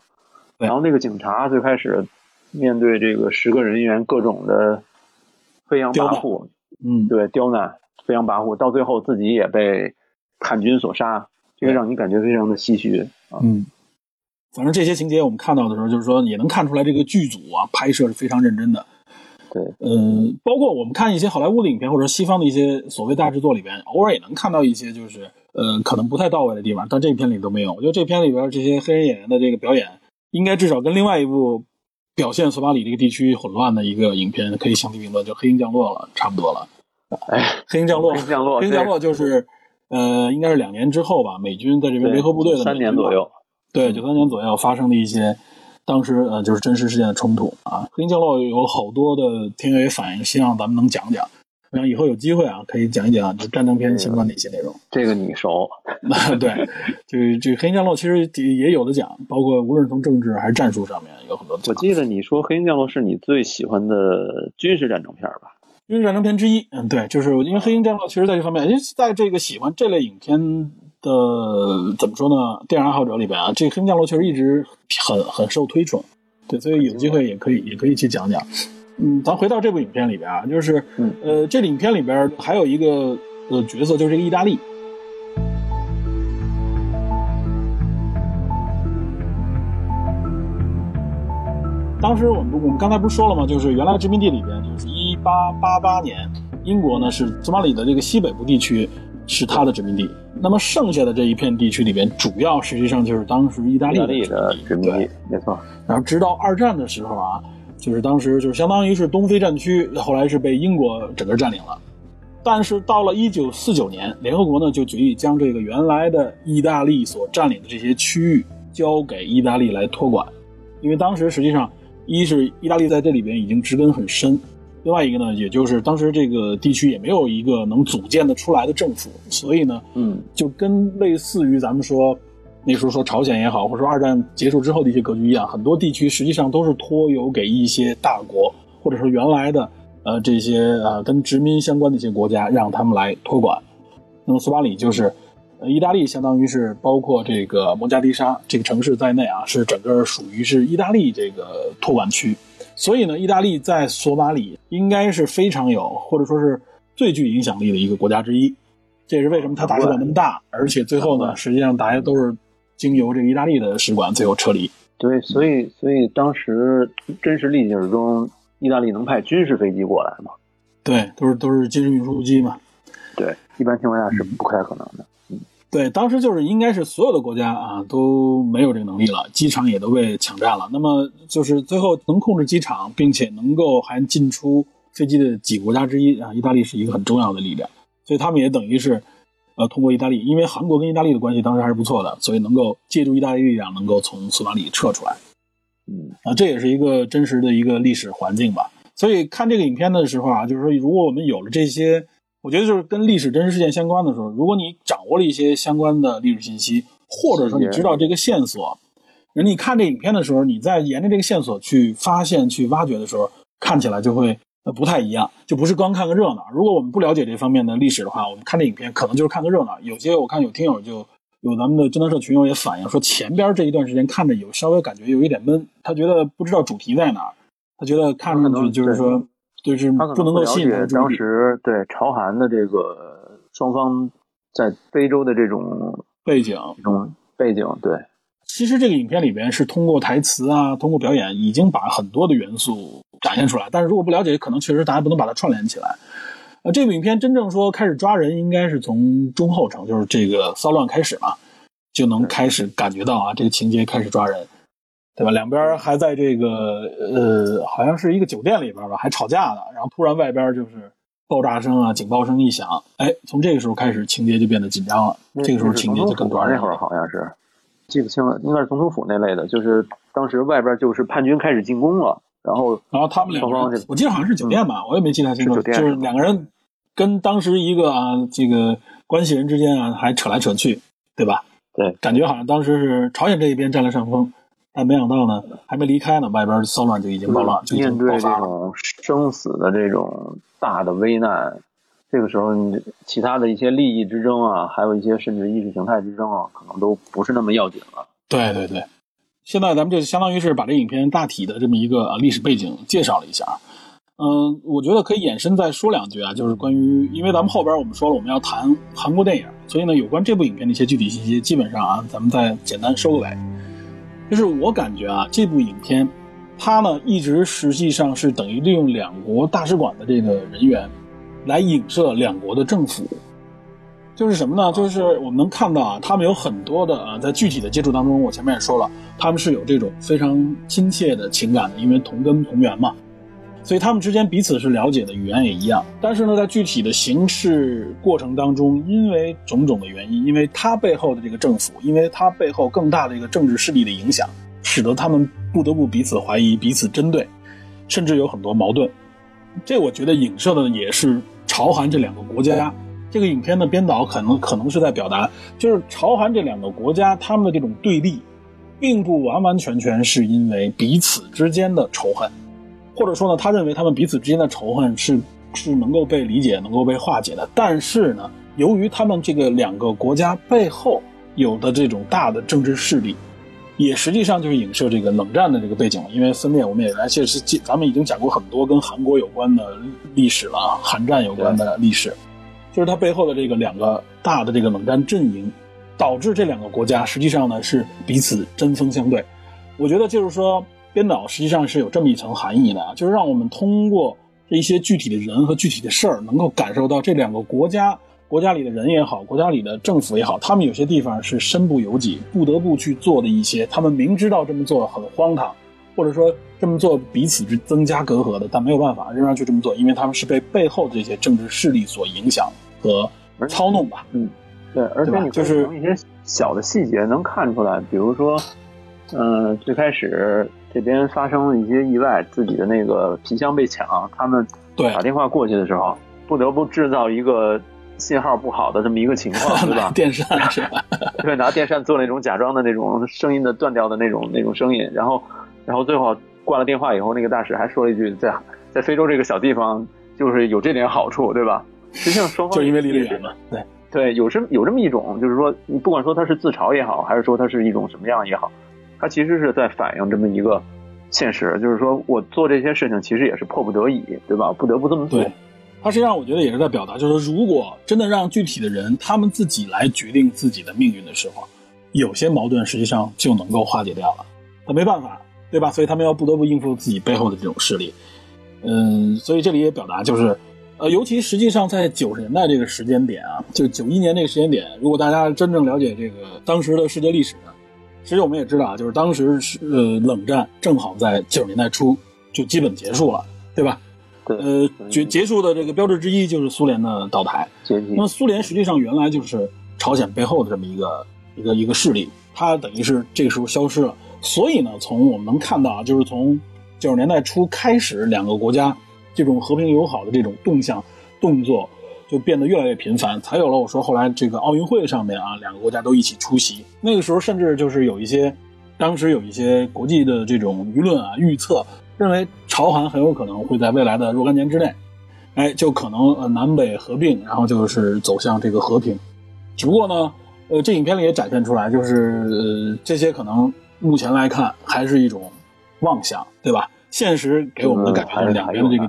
然后那个警察最开始面对这个十个人员各种的飞扬跋扈，嗯，对刁难、飞扬跋扈，到最后自己也被叛军所杀，这个让你感觉非常的唏嘘啊。嗯，反正这些情节我们看到的时候，就是说也能看出来这个剧组啊拍摄是非常认真的。对，呃，包括我们看一些好莱坞的影片或者西方的一些所谓大制作里边，偶尔也能看到一些就是呃可能不太到位的地方，但这片里都没有。我觉得这片里边这些黑人演员的这个表演，应该至少跟另外一部表现索马里这个地区混乱的一个影片可以相提并论，就《黑鹰降落》了，差不多了。哎，黑鹰降落，黑鹰降落黑鹰降落就是呃，应该是两年之后吧，美军在这边对维和部队的三年左右。对，九三年左右发生的一些当时呃就是真实事件的冲突啊。黑鹰降落有好多的听友也反应，希望咱们能讲讲。然后以后有机会啊，可以讲一讲就战争片相关的一些内容。这个你熟，对，就是这个黑鹰降落其实也有的讲，包括无论是从政治还是战术上面有很多。我记得你说《黑鹰降落》是你最喜欢的军事战争片吧？军事战争片之一，嗯，对，就是因为黑鹰降落，其实在这方面，因为在这个喜欢这类影片的怎么说呢，电影爱好者里边啊，这个黑鹰降落确实一直很很受推崇，对，所以有机会也可以也可以去讲讲。嗯咱回到这部影片里边啊就是呃这影片里边还有一个呃角色就是这个意大利。当时我们我们刚才不是说了吗？就是原来殖民地里边就是一八八八年英国呢是索马里的这个西北部地区是它的殖民地。那么剩下的这一片地区里边主要实际上就是当时意大利的殖民地没错。然后直到二战的时候啊就是当时就是相当于是东非战区，后来是被英国整个占领了。但是到了一九四九年，联合国呢就决议将这个原来的意大利所占领的这些区域交给意大利来托管，因为当时实际上一是意大利在这里边已经植根很深，另外一个呢，也就是当时这个地区也没有一个能组建的出来的政府，所以呢，嗯，就跟类似于咱们说那时候说朝鲜也好，或者说二战结束之后的一些格局一样，很多地区实际上都是托有给一些大国，或者说原来的。呃，这些呃跟殖民相关的一些国家，让他们来托管。那么索马里就是，呃，意大利相当于是包括这个蒙加迪沙这个城市在内啊，是整个属于是意大利这个托管区。所以呢，意大利在索马里应该是非常有，或者说是最具影响力的一个国家之一。这也是为什么它大使馆那么大，而且最后呢，实际上大家都是经由这个意大利的使馆最后撤离。对，所以所以当时真实历史中。意大利能派军事飞机过来吗？对，都是都是军事运输机嘛。对，一般情况下是不太可能的。嗯，对，当时就是应该是所有的国家啊都没有这个能力了，机场也都被抢占了。那么就是最后能控制机场，并且能够还进出飞机的几个国家之一啊，意大利是一个很重要的力量。所以他们也等于是呃通过意大利，因为韩国跟意大利的关系当时还是不错的，所以能够借助意大利力量能够从索马里撤出来。嗯啊，这也是一个真实的一个历史环境吧。所以看这个影片的时候啊，就是说，如果我们有了这些，我觉得就是跟历史真实事件相关的时候，如果你掌握了一些相关的历史信息，或者说你知道这个线索，人你看这影片的时候，你在沿着这个线索去发现、去挖掘的时候，看起来就会呃不太一样，就不是光看个热闹。如果我们不了解这方面的历史的话，我们看这影片可能就是看个热闹。有些我看有听友就。有咱们的侦探社群友也反映说，前边这一段时间看着有稍微感觉有一点闷，他觉得不知道主题在哪儿，他觉得看上去就是说，就是不能够吸引当时对朝韩的这个双方在非洲的这种背景，这种背景对。其实这个影片里边是通过台词啊，通过表演，已经把很多的元素展现出来。但是如果不了解，可能确实大家不能把它串联起来。这部影片真正说开始抓人，应该是从中后程，就是这个骚乱开始嘛，就能开始感觉到啊，这个情节开始抓人，对吧？两边还在这个呃，好像是一个酒店里边吧，还吵架呢。然后突然外边就是爆炸声啊，警报声一响，哎，从这个时候开始情节就变得紧张了。这个时候情节就更抓人。那会儿好像是记不清了，应该是总统府那类的，就是当时外边就是叛军开始进攻了，然后然后他们两个人，我记得好像是酒店吧，我也没记太清楚，就是两个人。跟当时一个啊，这个关系人之间啊，还扯来扯去，对吧？对，感觉好像当时是朝鲜这一边占了上风，但没想到呢，还没离开呢，外边骚乱就已经爆了，就已经爆发了。面对这种生死的这种大的危难，这个时候你，其他的一些利益之争啊，还有一些甚至意识形态之争啊，可能都不是那么要紧了。对对对，现在咱们就相当于是把这影片大体的这么一个历史背景介绍了一下。嗯，我觉得可以延伸再说两句啊，就是关于，因为咱们后边我们说了我们要谈韩国电影，所以呢，有关这部影片的一些具体信息，基本上啊，咱们再简单收个尾。就是我感觉啊，这部影片，它呢一直实际上是等于利用两国大使馆的这个人员，来影射两国的政府。就是什么呢？就是我们能看到啊，他们有很多的啊，在具体的接触当中，我前面也说了，他们是有这种非常亲切的情感的，因为同根同源嘛。所以他们之间彼此是了解的，语言也一样。但是呢，在具体的行事过程当中，因为种种的原因，因为他背后的这个政府，因为他背后更大的一个政治势力的影响，使得他们不得不彼此怀疑、彼此针对，甚至有很多矛盾。这我觉得影射的也是朝韩这两个国家。这个影片的编导可能可能是在表达，就是朝韩这两个国家他们的这种对立，并不完完全全是因为彼此之间的仇恨。或者说呢，他认为他们彼此之间的仇恨是是能够被理解、能够被化解的。但是呢，由于他们这个两个国家背后有的这种大的政治势力，也实际上就是影射这个冷战的这个背景。因为分裂，我们也来，其实咱们已经讲过很多跟韩国有关的历史了，韩战有关的历史，就是它背后的这个两个大的这个冷战阵营，导致这两个国家实际上呢是彼此针锋相对。我觉得就是说。编导实际上是有这么一层含义的，就是让我们通过这一些具体的人和具体的事儿，能够感受到这两个国家。国家里的人也好，国家里的政府也好，他们有些地方是身不由己，不得不去做的一些，他们明知道这么做很荒唐，或者说这么做彼此是增加隔阂的，但没有办法，仍然去这么做，因为他们是被背后的这些政治势力所影响和操弄吧。嗯，对，而且你就是从一些小的细节能看出来，比如说，嗯，最开始这边发生了一些意外，自己的那个皮箱被抢，他们对打电话过去的时候，不得不制造一个。信号不好的这么一个情况，对吧？电扇 是吧？对，拿电扇做那种假装的那种声音的断掉的那种那种声音，然后，然后最后挂了电话以后，那个大使还说了一句，在在非洲这个小地方，就是有这点好处，对吧？实际上双方就因为离得远嘛，对对，有这有这么一种，就是说，你不管说他是自嘲也好，还是说他是一种什么样也好，他其实是在反映这么一个现实，就是说我做这些事情其实也是迫不得已，对吧？不得不这么做。他实际上，我觉得也是在表达，就是，如果真的让具体的人他们自己来决定自己的命运的时候，有些矛盾实际上就能够化解掉了。那没办法，对吧？所以他们要不得不应付自己背后的这种势力。嗯，所以这里也表达就是，呃，尤其实际上在九十年代这个时间点啊，就九一年这个时间点，如果大家真正了解这个当时的世界历史呢，其实我们也知道啊，就是当时是呃冷战正好在九十年代初就基本结束了，对吧？呃，结结束的这个标志之一就是苏联的倒台。那么苏联实际上原来就是朝鲜背后的这么一个一个一个势力，它等于是这个时候消失了。所以呢，从我们能看到啊，就是从九十年代初开始，两个国家这种和平友好的这种动向动作就变得越来越频繁，才有了我说后来这个奥运会上面啊，两个国家都一起出席。那个时候甚至就是有一些，当时有一些国际的这种舆论啊预测。认为朝韩很有可能会在未来的若干年之内，哎，就可能呃南北合并，然后就是走向这个和平。只不过呢，呃，这影片里也展现出来，就是呃这些可能目前来看还是一种妄想，对吧？现实给我们的感觉是两边的这个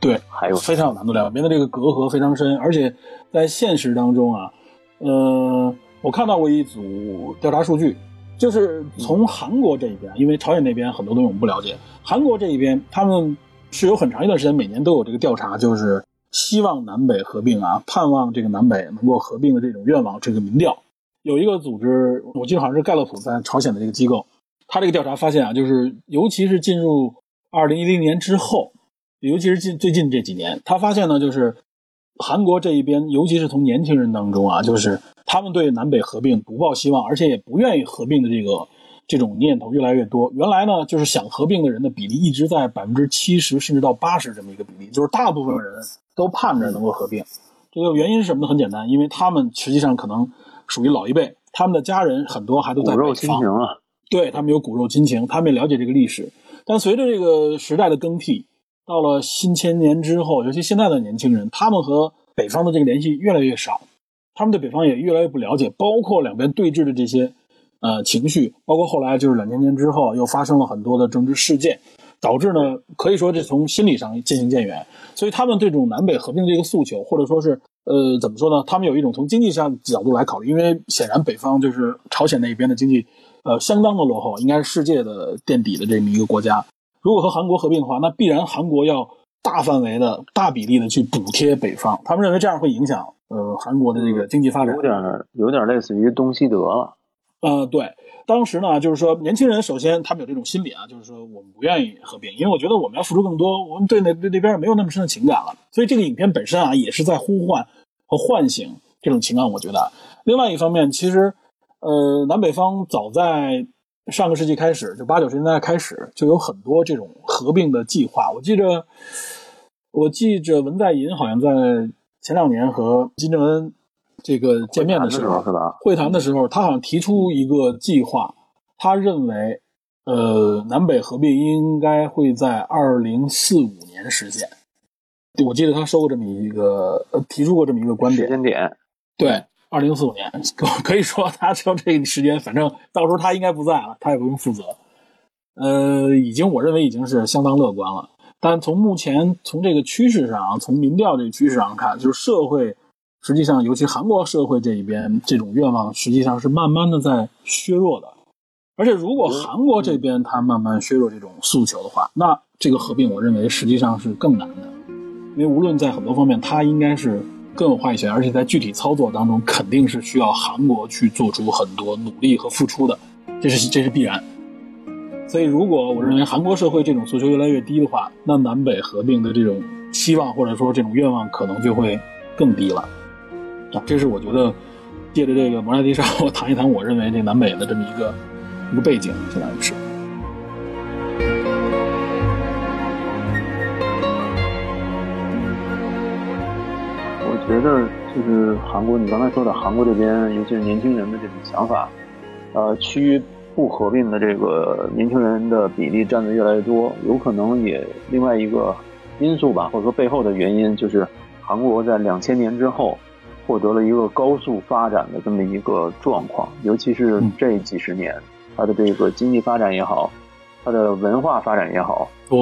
对，还有非常有难度，两边的这个隔阂非常深，而且在现实当中啊，呃，我看到过一组调查数据。就是从韩国这一边，因为朝鲜那边很多东西我们不了解。韩国这一边，他们是有很长一段时间，每年都有这个调查，就是希望南北合并啊，盼望这个南北能够合并的这种愿望。这个民调有一个组织，我记得好像是盖洛普在朝鲜的这个机构，他这个调查发现啊，就是尤其是进入二零一零年之后，尤其是近最近这几年，他发现呢，就是韩国这一边，尤其是从年轻人当中啊，就是。他们对南北合并不抱希望，而且也不愿意合并的这个这种念头越来越多。原来呢，就是想合并的人的比例一直在百分之七十甚至到八十这么一个比例，就是大部分人都盼着能够合并。这个原因是什么呢？很简单，因为他们实际上可能属于老一辈，他们的家人很多还都在北方。骨肉亲情啊，对他们有骨肉亲情，他们也了解这个历史。但随着这个时代的更替，到了新千年之后，尤其现在的年轻人，他们和北方的这个联系越来越少。他们对北方也越来越不了解，包括两边对峙的这些，呃，情绪，包括后来就是两千年之后又发生了很多的政治事件，导致呢，可以说这从心理上渐行渐远。所以他们对这种南北合并的这个诉求，或者说是，呃，怎么说呢？他们有一种从经济上角度来考虑，因为显然北方就是朝鲜那边的经济，呃，相当的落后，应该是世界的垫底的这么一个国家。如果和韩国合并的话，那必然韩国要大范围的大比例的去补贴北方，他们认为这样会影响。呃，韩国的这个经济发展有点有点类似于东西德了。呃，对，当时呢，就是说年轻人首先他们有这种心理啊，就是说我们不愿意合并，因为我觉得我们要付出更多，我们对那对那边没有那么深的情感了。所以这个影片本身啊，也是在呼唤和唤醒这种情感。我觉得，另外一方面，其实呃，南北方早在上个世纪开始，就八九十年代开始，就有很多这种合并的计划。我记着，我记着文在寅好像在。前两年和金正恩这个见面的时候，是吧？会谈的时候，他好像提出一个计划，他认为，呃，南北合并应该会在二零四五年实现。我记得他说过这么一个，呃，提出过这么一个观点。时间点，对，二零四五年，可可以说他就这个时间，反正到时候他应该不在了，他也不用负责。呃，已经，我认为已经是相当乐观了。但从目前从这个趋势上，从民调这个趋势上看，就是社会实际上，尤其韩国社会这一边，这种愿望实际上是慢慢的在削弱的。而且如果韩国这边它慢慢削弱这种诉求的话，那这个合并我认为实际上是更难的，因为无论在很多方面，它应该是更有话语权，而且在具体操作当中肯定是需要韩国去做出很多努力和付出的，这是这是必然。所以，如果我认为韩国社会这种诉求越来越低的话，那南北合并的这种希望或者说这种愿望可能就会更低了。啊，这是我觉得借着这个摩拉迪沙，我谈一谈我认为这南北的这么一个一个背景，相当于是。觉得就是韩国，你刚才说的韩国这边，尤其是年轻人的这种想法，呃，趋于。不合并的这个年轻人的比例占的越来越多，有可能也另外一个因素吧，或者说背后的原因就是韩国在两千年之后获得了一个高速发展的这么一个状况，尤其是这几十年，它的这个经济发展也好，它的文化发展也好，对，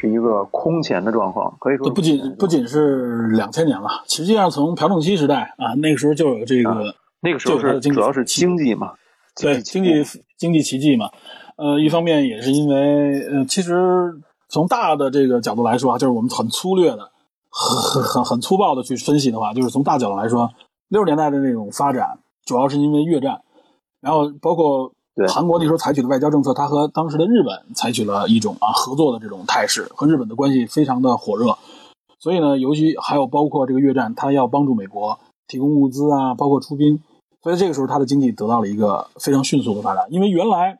是一个空前的状况，可以说不仅不仅是两千年了，实际上从朴正熙时代啊，那个时候就有这个，那个时候是主要是经济嘛。对经济经济奇迹嘛，呃，一方面也是因为，呃，其实从大的这个角度来说啊，就是我们很粗略的、很很很粗暴的去分析的话，就是从大角度来说，六十年代的那种发展，主要是因为越战，然后包括韩国那时候采取的外交政策，它和当时的日本采取了一种啊合作的这种态势，和日本的关系非常的火热，所以呢，尤其还有包括这个越战，它要帮助美国提供物资啊，包括出兵。所以这个时候，它的经济得到了一个非常迅速的发展。因为原来，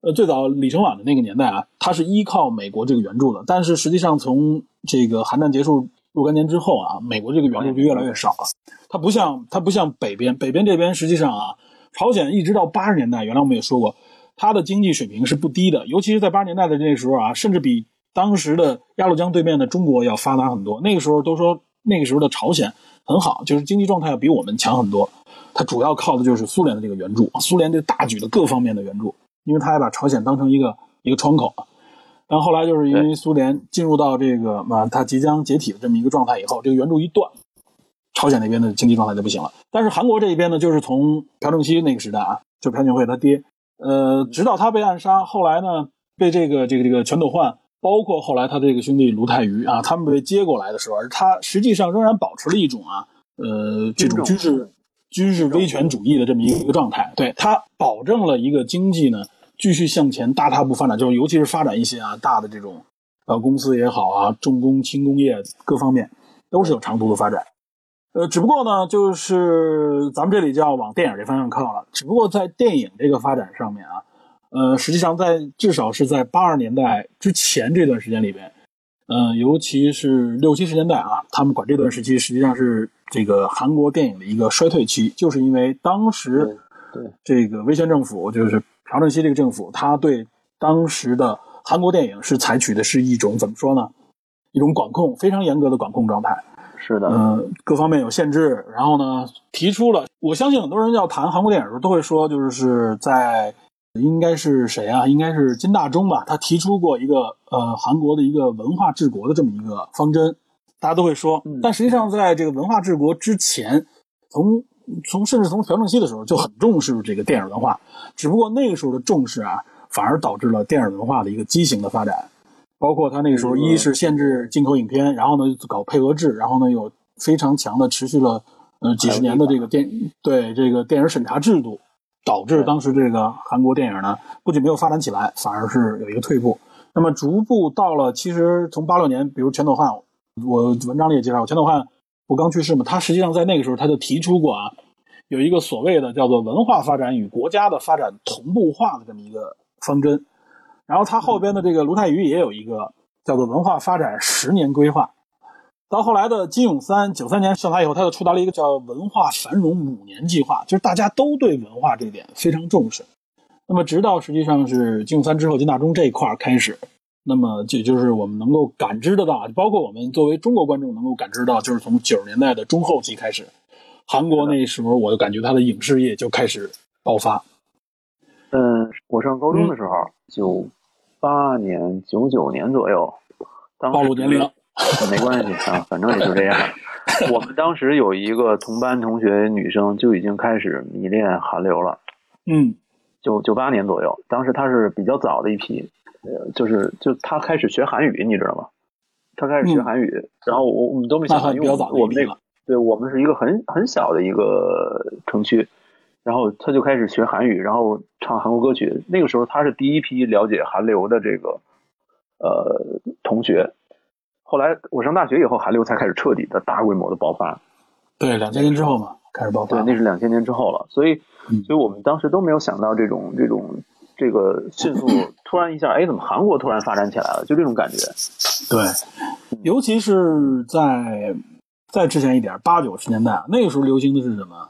呃，最早李承晚的那个年代啊，它是依靠美国这个援助的。但是实际上，从这个韩战结束若干年之后啊，美国这个援助就越来越少了。它不像它不像北边，北边这边实际上啊，朝鲜一直到八十年代，原来我们也说过，它的经济水平是不低的。尤其是在八十年代的那时候啊，甚至比当时的鸭绿江对面的中国要发达很多。那个时候都说那个时候的朝鲜很好，就是经济状态要比我们强很多。它主要靠的就是苏联的这个援助，苏联这大举的各方面的援助，因为它还把朝鲜当成一个一个窗口。但后来就是因为苏联进入到这个嘛，它即将解体的这么一个状态以后，这个援助一断，朝鲜那边的经济状态就不行了。但是韩国这一边呢，就是从朴正熙那个时代啊，就朴槿惠他爹，呃，直到他被暗杀，后来呢被这个这个这个全斗焕，包括后来他这个兄弟卢泰愚啊，他们被接过来的时候，而他实际上仍然保持了一种啊，呃，这种军事。军事威权主义的这么一个一个状态，对他保证了一个经济呢继续向前大踏步发展，就是尤其是发展一些啊大的这种呃公司也好啊，重工轻工业各方面都是有长足的发展。呃，只不过呢，就是咱们这里就要往电影这方向靠了。只不过在电影这个发展上面啊，呃，实际上在至少是在八十年代之前这段时间里边，嗯，尤其是六七十年代啊，他们管这段时期实际上是。这个韩国电影的一个衰退期，就是因为当时对这个威权政府，就是朴正熙这个政府，他对当时的韩国电影是采取的是一种怎么说呢？一种管控非常严格的管控状态。是的，嗯，各方面有限制。然后呢，提出了，我相信很多人要谈韩国电影的时候，都会说，就是是在应该是谁啊？应该是金大中吧？他提出过一个呃韩国的一个文化治国的这么一个方针。大家都会说，但实际上，在这个文化治国之前，从从甚至从朴正熙的时候就很重视这个电影文化，只不过那个时候的重视啊，反而导致了电影文化的一个畸形的发展。包括他那个时候，一是限制进口影片，然后呢搞配额制，然后呢有非常强的持续了呃几十年的这个电对这个电影审查制度，导致当时这个韩国电影呢不仅没有发展起来，反而是有一个退步。那么逐步到了，其实从八六年，比如全斗焕。我文章里也介绍，全斗焕不刚去世嘛？他实际上在那个时候他就提出过啊，有一个所谓的叫做文化发展与国家的发展同步化的这么一个方针。然后他后边的这个卢泰愚也有一个叫做文化发展十年规划。到后来的金永三九三年上台以后，他又出台了一个叫文化繁荣五年计划，就是大家都对文化这点非常重视。那么直到实际上是金永三之后，金大中这一块开始。那么，这就是我们能够感知得到，包括我们作为中国观众能够感知到，就是从九十年代的中后期开始，韩国那时候，我就感觉他的影视业就开始爆发。嗯，我上高中的时候，九八年、九九年左右，当暴露年龄，没关系啊，反正也就这样。我们当时有一个同班同学女生就已经开始迷恋韩流了。嗯，九九八年左右，当时她是比较早的一批，呃，就是就她开始学韩语，你知道吗？她开始学韩语，然后我我们都没想到，因为我们那个对我们是一个很很小的一个城区，然后他就开始学韩语，然后唱韩国歌曲。那个时候他是第一批了解韩流的这个呃同学。后来我上大学以后，韩流才开始彻底的大规模的爆发。对，两千年之后嘛，开始爆发。对，那是两千年之后了。所以，所以我们当时都没有想到这种这种这个迅速突然一下，哎，怎么韩国突然发展起来了？就这种感觉。对，尤其是在再之前一点，八九十年代，那个时候流行的是什么？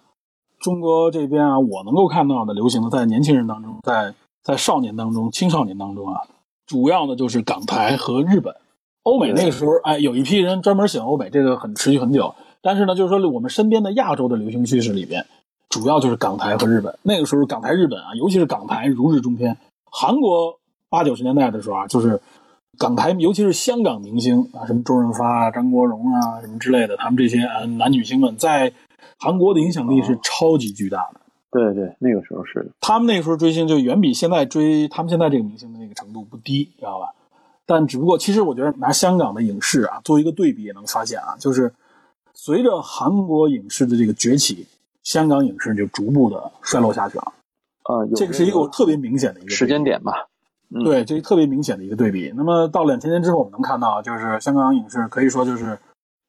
中国这边啊，我能够看到的流行的，在年轻人当中，在在少年当中、青少年当中啊，主要的就是港台和日本。欧美那个时候，哎，有一批人专门喜欢欧美，这个很持续很久。但是呢，就是说我们身边的亚洲的流行趋势里边，主要就是港台和日本。那个时候，港台、日本啊，尤其是港台如日中天。韩国八九十年代的时候啊，就是港台，尤其是香港明星啊，什么周润发啊、张国荣啊，什么之类的，他们这些啊男女星们在韩国的影响力是超级巨大的。对对，那个时候是他们那个时候追星就远比现在追他们现在这个明星的那个程度不低，知道吧？但只不过，其实我觉得拿香港的影视啊做一个对比，也能发现啊，就是随着韩国影视的这个崛起，香港影视就逐步的衰落下去了。啊，这个是一个特别明显的一个时间点吧？对，这特别明显的一个对比。那么到两千年之后，我们能看到，就是香港影视可以说就是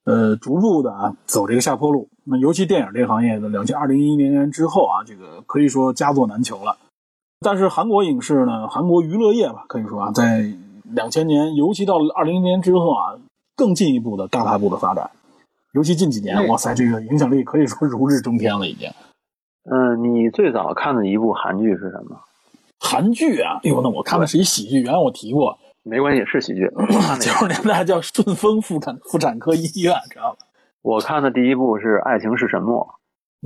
呃逐步的啊走这个下坡路。那尤其电影这个行业，的两千二零一一年之后啊，这个可以说佳作难求了。但是韩国影视呢，韩国娱乐业吧，可以说啊，在两千年，尤其到二零年之后啊，更进一步的大踏步的发展。尤其近几年，哇塞，这个影响力可以说如日中天了，已经。嗯，你最早看的一部韩剧是什么？韩剧啊，哎呦，那我看的是一喜剧，原来我提过。没关系，是喜剧。九十年代叫顺丰妇产妇产科医院，知道吧？我看的第一部是《爱情是什么》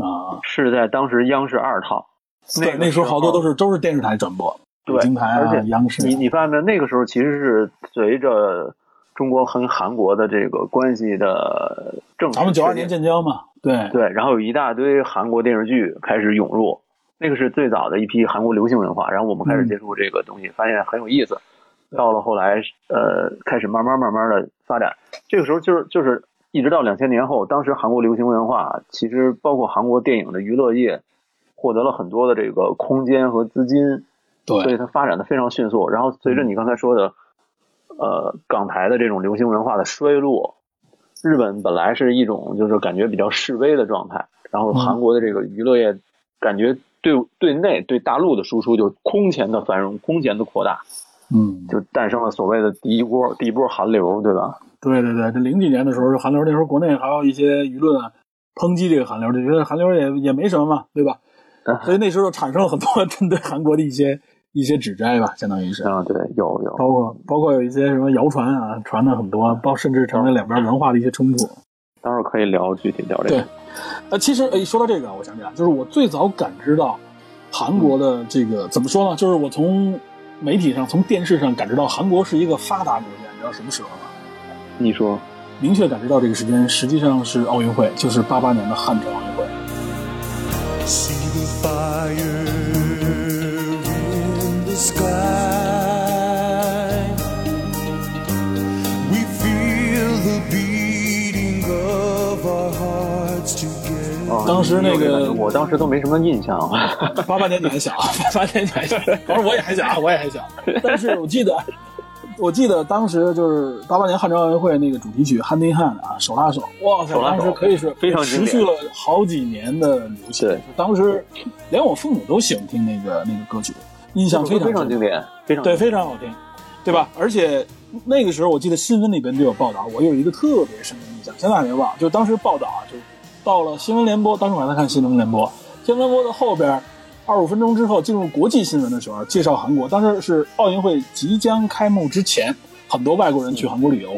啊，是在当时央视二套。对，那时候好多都是都是电视台转播。对，而且央视，你你发现没？那个时候其实是随着中国和韩国的这个关系的正，咱们九二年建交嘛，对对，然后有一大堆韩国电视剧开始涌入，那个是最早的一批韩国流行文化，然后我们开始接触这个东西，发现很有意思。到了后来，呃，开始慢慢慢慢的发展，这个时候就是就是一直到两千年后，当时韩国流行文化其实包括韩国电影的娱乐业获得了很多的这个空间和资金。对，所以它发展的非常迅速。然后随着你刚才说的，呃，港台的这种流行文化的衰落，日本本来是一种就是感觉比较示威的状态，然后韩国的这个娱乐业感觉对对内对大陆的输出就空前的繁荣，空前的扩大，嗯，就诞生了所谓的第一波第一波韩流，对吧？对对对，这零几年的时候，韩流那时候国内还有一些舆论啊抨击这个韩流，就觉得韩流也也没什么嘛，对吧？所以那时候产生了很多针对韩国的一些。一些指摘吧，相当于是啊，对，有有，包括包括有一些什么谣传啊，传的很多，包甚至成为两边文化的一些冲突。待会儿可以聊具体聊这个。对，呃，其实诶，说到这个，我想起来，就是我最早感知到韩国的这个怎么说呢？就是我从媒体上、从电视上感知到韩国是一个发达国家。你知道什么时候吗？你说，明确感知到这个时间，实际上是奥运会，就是八八年的汉城奥运会。当时那个，我当时都没什么印象。八八年你还小，八八年你还小，反正我也还小，我也还小。但是我记得，我记得当时就是八八年汉城奥运会那个主题曲《Hand in Hand》啊，手拉手，哇塞，当时可以是非常持续了好几年的流行。当时连我父母都喜欢听那个那个歌曲，印象非常非常经典，非常对，非常好听，对吧？而且那个时候我记得新闻里边就有报道，我有一个特别深的印象，现在还没忘，就当时报道啊，就。到了新闻联播，当时我还在看新闻联播。新闻联播的后边，二十五分钟之后进入国际新闻的时候，介绍韩国。当时是奥运会即将开幕之前，很多外国人去韩国旅游，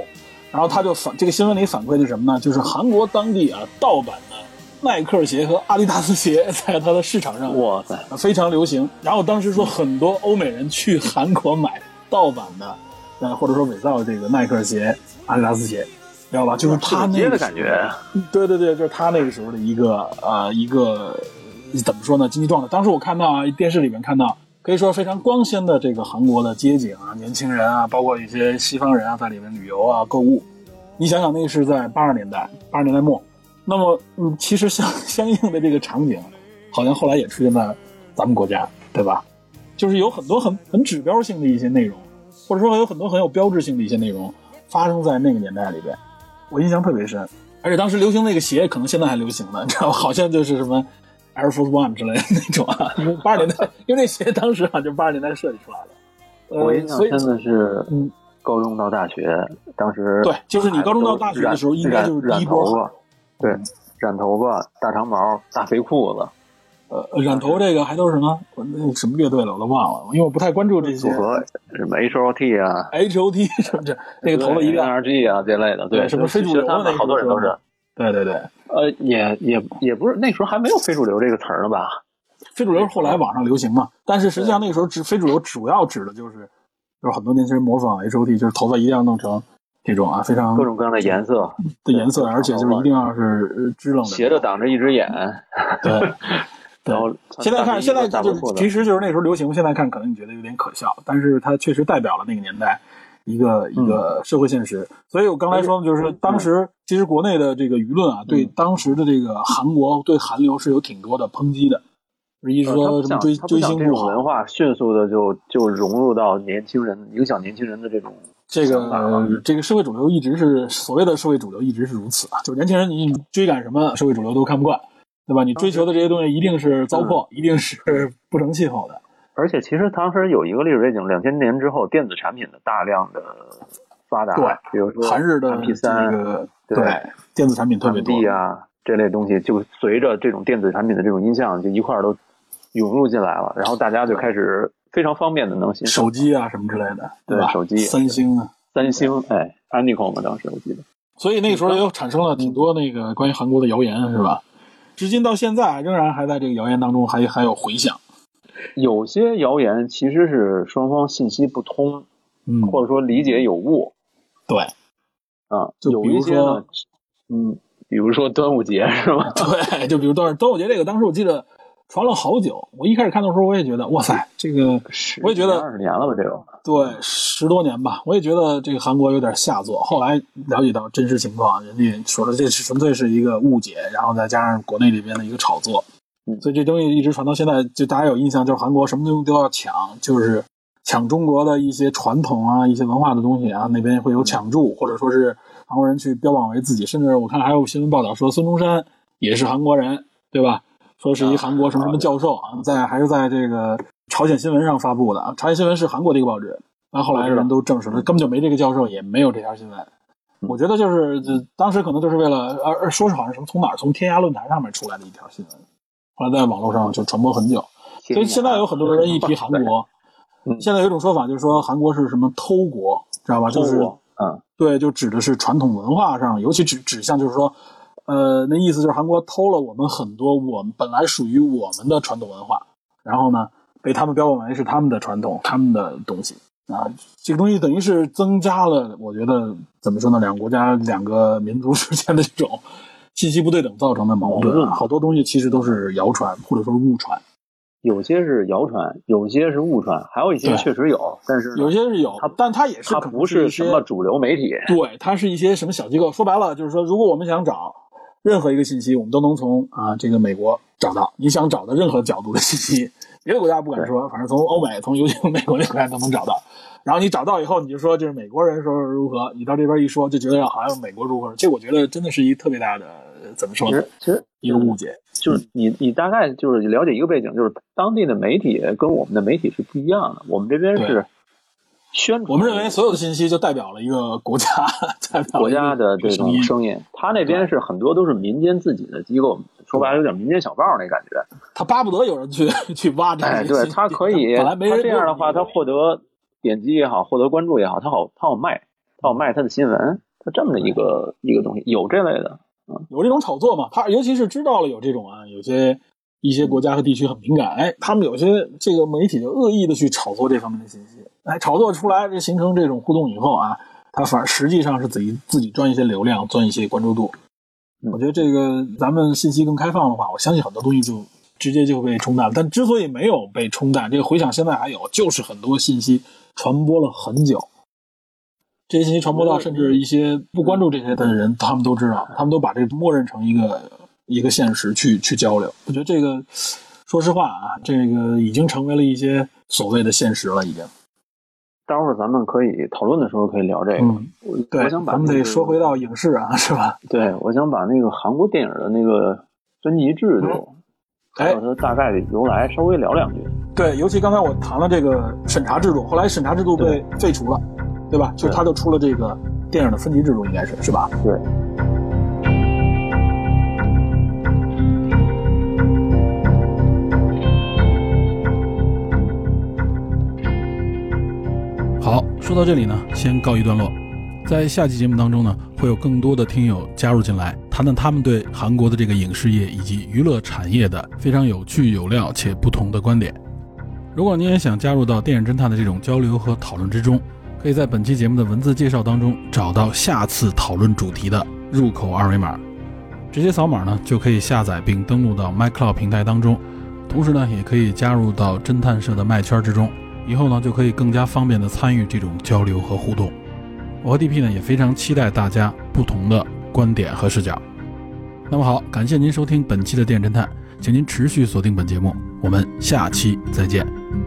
然后他就反这个新闻里反馈的什么呢？就是韩国当地啊盗版的耐克鞋和阿迪达斯鞋在它的市场上哇塞非常流行。然后当时说很多欧美人去韩国买盗版的，呃或者说伪造的这个耐克鞋、阿迪达斯鞋。知道吧？就是他那个感觉，对对对，就是他那个时候的一个呃一个怎么说呢？经济状态。当时我看到啊，电视里面看到可以说非常光鲜的这个韩国的街景啊，年轻人啊，包括一些西方人啊，在里面旅游啊、购物。你想想，那是在八十年代，八十年代末。那么，嗯，其实相 相应的这个场景，好像后来也出现在咱们国家，对吧？就是有很多很很指标性的一些内容，或者说有很多很有标志性的一些内容发生在那个年代里边，我印象特别深。而且当时流行那个鞋，可能现在还流行呢，你知道吗？好像就是什么 Air Force One 之类的那种啊，八十年代，因为那鞋当时啊就八十年代设计出来的。我印象真的是，嗯，高中到大学，当时对，就是你高中到大学的时候，应该就是第一波。对，染头发、大长毛、大肥裤子，呃，染头这个还都是什么？那什么乐队了，我都忘了，因为我不太关注这些。组合什么 H O T 啊，H O T 什么这那个头发一定 R G 啊这类的，对，什么非主流的，好多人都是。对对对，呃，也也也不是那时候还没有非主流这个词儿呢吧？非主流后来网上流行嘛，但是实际上那个时候指非主流主要指的就是，就是很多年轻人模仿 H O T，就是头发一定要弄成。这种啊，非常各种各样的颜色的颜色，而且就是一定要是支棱的，斜着挡着一只眼。对，然后现在看，现在就其实就是那时候流行，现在看可能你觉得有点可笑，但是它确实代表了那个年代一个一个社会现实。所以我刚才说，就是当时其实国内的这个舆论啊，对当时的这个韩国对韩流是有挺多的抨击的，一直说什么追追星这种文化迅速的就就融入到年轻人，影响年轻人的这种。这个这个社会主流一直是所谓的社会主流，一直是如此啊。就年轻人，你追赶什么社会主流都看不惯，对吧？你追求的这些东西一定是糟粕，一定是不成气候的。而且，其实当时有一个历史背景：两千年之后，电子产品的大量的发达，对，比如说韩日的 P 三，对，电子产品特别多啊，这类东西就随着这种电子产品的这种音像就一块儿都涌入进来了，然后大家就开始。非常方便的能行手机啊什么之类的，对吧？手机，三星啊，三星，哎 a n i c o 嘛，当时我记得。所以那个时候又产生了挺多那个关于韩国的谣言，是吧？至今到现在仍然还在这个谣言当中，还还有回响。有些谣言其实是双方信息不通，嗯，或者说理解有误。对，啊，就比如说，嗯，比如说端午节是吧？对，就比如端端午节这个，当时我记得。传了好久，我一开始看的时候，我也觉得，哇塞，这个，我也觉得二十年了吧，这个，对，十多年吧，我也觉得这个韩国有点下作。后来了解到真实情况，人家说的这是纯粹是一个误解，然后再加上国内里边的一个炒作，所以这东西一直传到现在，就大家有印象，就是韩国什么东西都要抢，就是抢中国的一些传统啊、一些文化的东西啊，那边会有抢注，或者说是韩国人去标榜为自己，甚至我看还有新闻报道说孙中山也是韩国人，对吧？说是一韩国什么什么教授啊，在还是在这个朝鲜新闻上发布的啊。朝鲜新闻是韩国的一个报纸，那后来人都证实了，根本就没这个教授，也没有这条新闻。我觉得就是当时可能就是为了呃说是好像什么从哪儿从天涯论坛上面出来的一条新闻，后来在网络上就传播很久。所以现在有很多人一提韩国，现在有一种说法就是说韩国是什么偷国，知道吧？就是嗯，对，就指的是传统文化上，尤其指指向就是说。呃，那意思就是韩国偷了我们很多我们本来属于我们的传统文化，然后呢，被他们标榜为是他们的传统、他们的东西啊。这个东西等于是增加了，我觉得怎么说呢？两个国家、两个民族 之间的这种信息不对等造成的矛盾。好多东西其实都是谣传或者说误传，有些是谣传，有些是误传，还有一些确实有，但是有些是有，但它也是它不是什么主流媒体，对，它是一些什么小机构。说白了就是说，如果我们想找。任何一个信息，我们都能从啊这个美国找到你想找的任何角度的信息，别的国家不敢说，反正从欧美，从尤其从美国那国家都能找到。然后你找到以后，你就说就是美国人说如何，你到这边一说，就觉得好像美国如何。这我觉得真的是一特别大的怎么说呢？其实一个误解，就是你你大概就是了解一个背景，就是当地的媒体跟我们的媒体是不一样的，我们这边是。宣我们认为所有的信息就代表了一个国家，代表国家的这种声音。他那边是很多都是民间自己的机构，说白了有点民间小报那感觉。他巴不得有人去 去挖这些。对他可以，本来没人这样的话，他获得点击也好，获得关注也好，他好他好卖，他好卖他的新闻，他这么的一个一个东西，有这类的，嗯，有这种炒作嘛？他尤其是知道了有这种啊，有些一些国家和地区很敏感，哎，他们有些这个媒体就恶意的去炒作这方面的信息。哎，炒作出来，这形成这种互动以后啊，他反而实际上是自己自己赚一些流量，赚一些关注度。我觉得这个咱们信息更开放的话，我相信很多东西就直接就被冲淡了。但之所以没有被冲淡，这个回想现在还有，就是很多信息传播了很久，这些信息传播到甚至一些不关注这些的人，他们都知道，他们都把这个默认成一个一个现实去去交流。我觉得这个，说实话啊，这个已经成为了一些所谓的现实了，已经。待会儿咱们可以讨论的时候可以聊这个。嗯，对，我想把咱们得说回到影视啊，是吧？对，我想把那个韩国电影的那个分级制度，还哎有它大概的由来稍微聊两句。对，尤其刚才我谈了这个审查制度，后来审查制度被废除了，对吧？就是他就出了这个电影的分级制度，应该是是吧？对，好，说到这里呢，先告一段落。在下期节目当中呢，会有更多的听友加入进来，谈谈他们对韩国的这个影视业以及娱乐产业的非常有趣、有料且不同的观点。如果您也想加入到电影侦探的这种交流和讨论之中，可以在本期节目的文字介绍当中找到下次讨论主题的入口二维码，直接扫码呢就可以下载并登录到 MyCloud 平台当中，同时呢也可以加入到侦探社的麦圈之中。以后呢，就可以更加方便的参与这种交流和互动。我和 DP 呢也非常期待大家不同的观点和视角。那么好，感谢您收听本期的电侦探，请您持续锁定本节目，我们下期再见。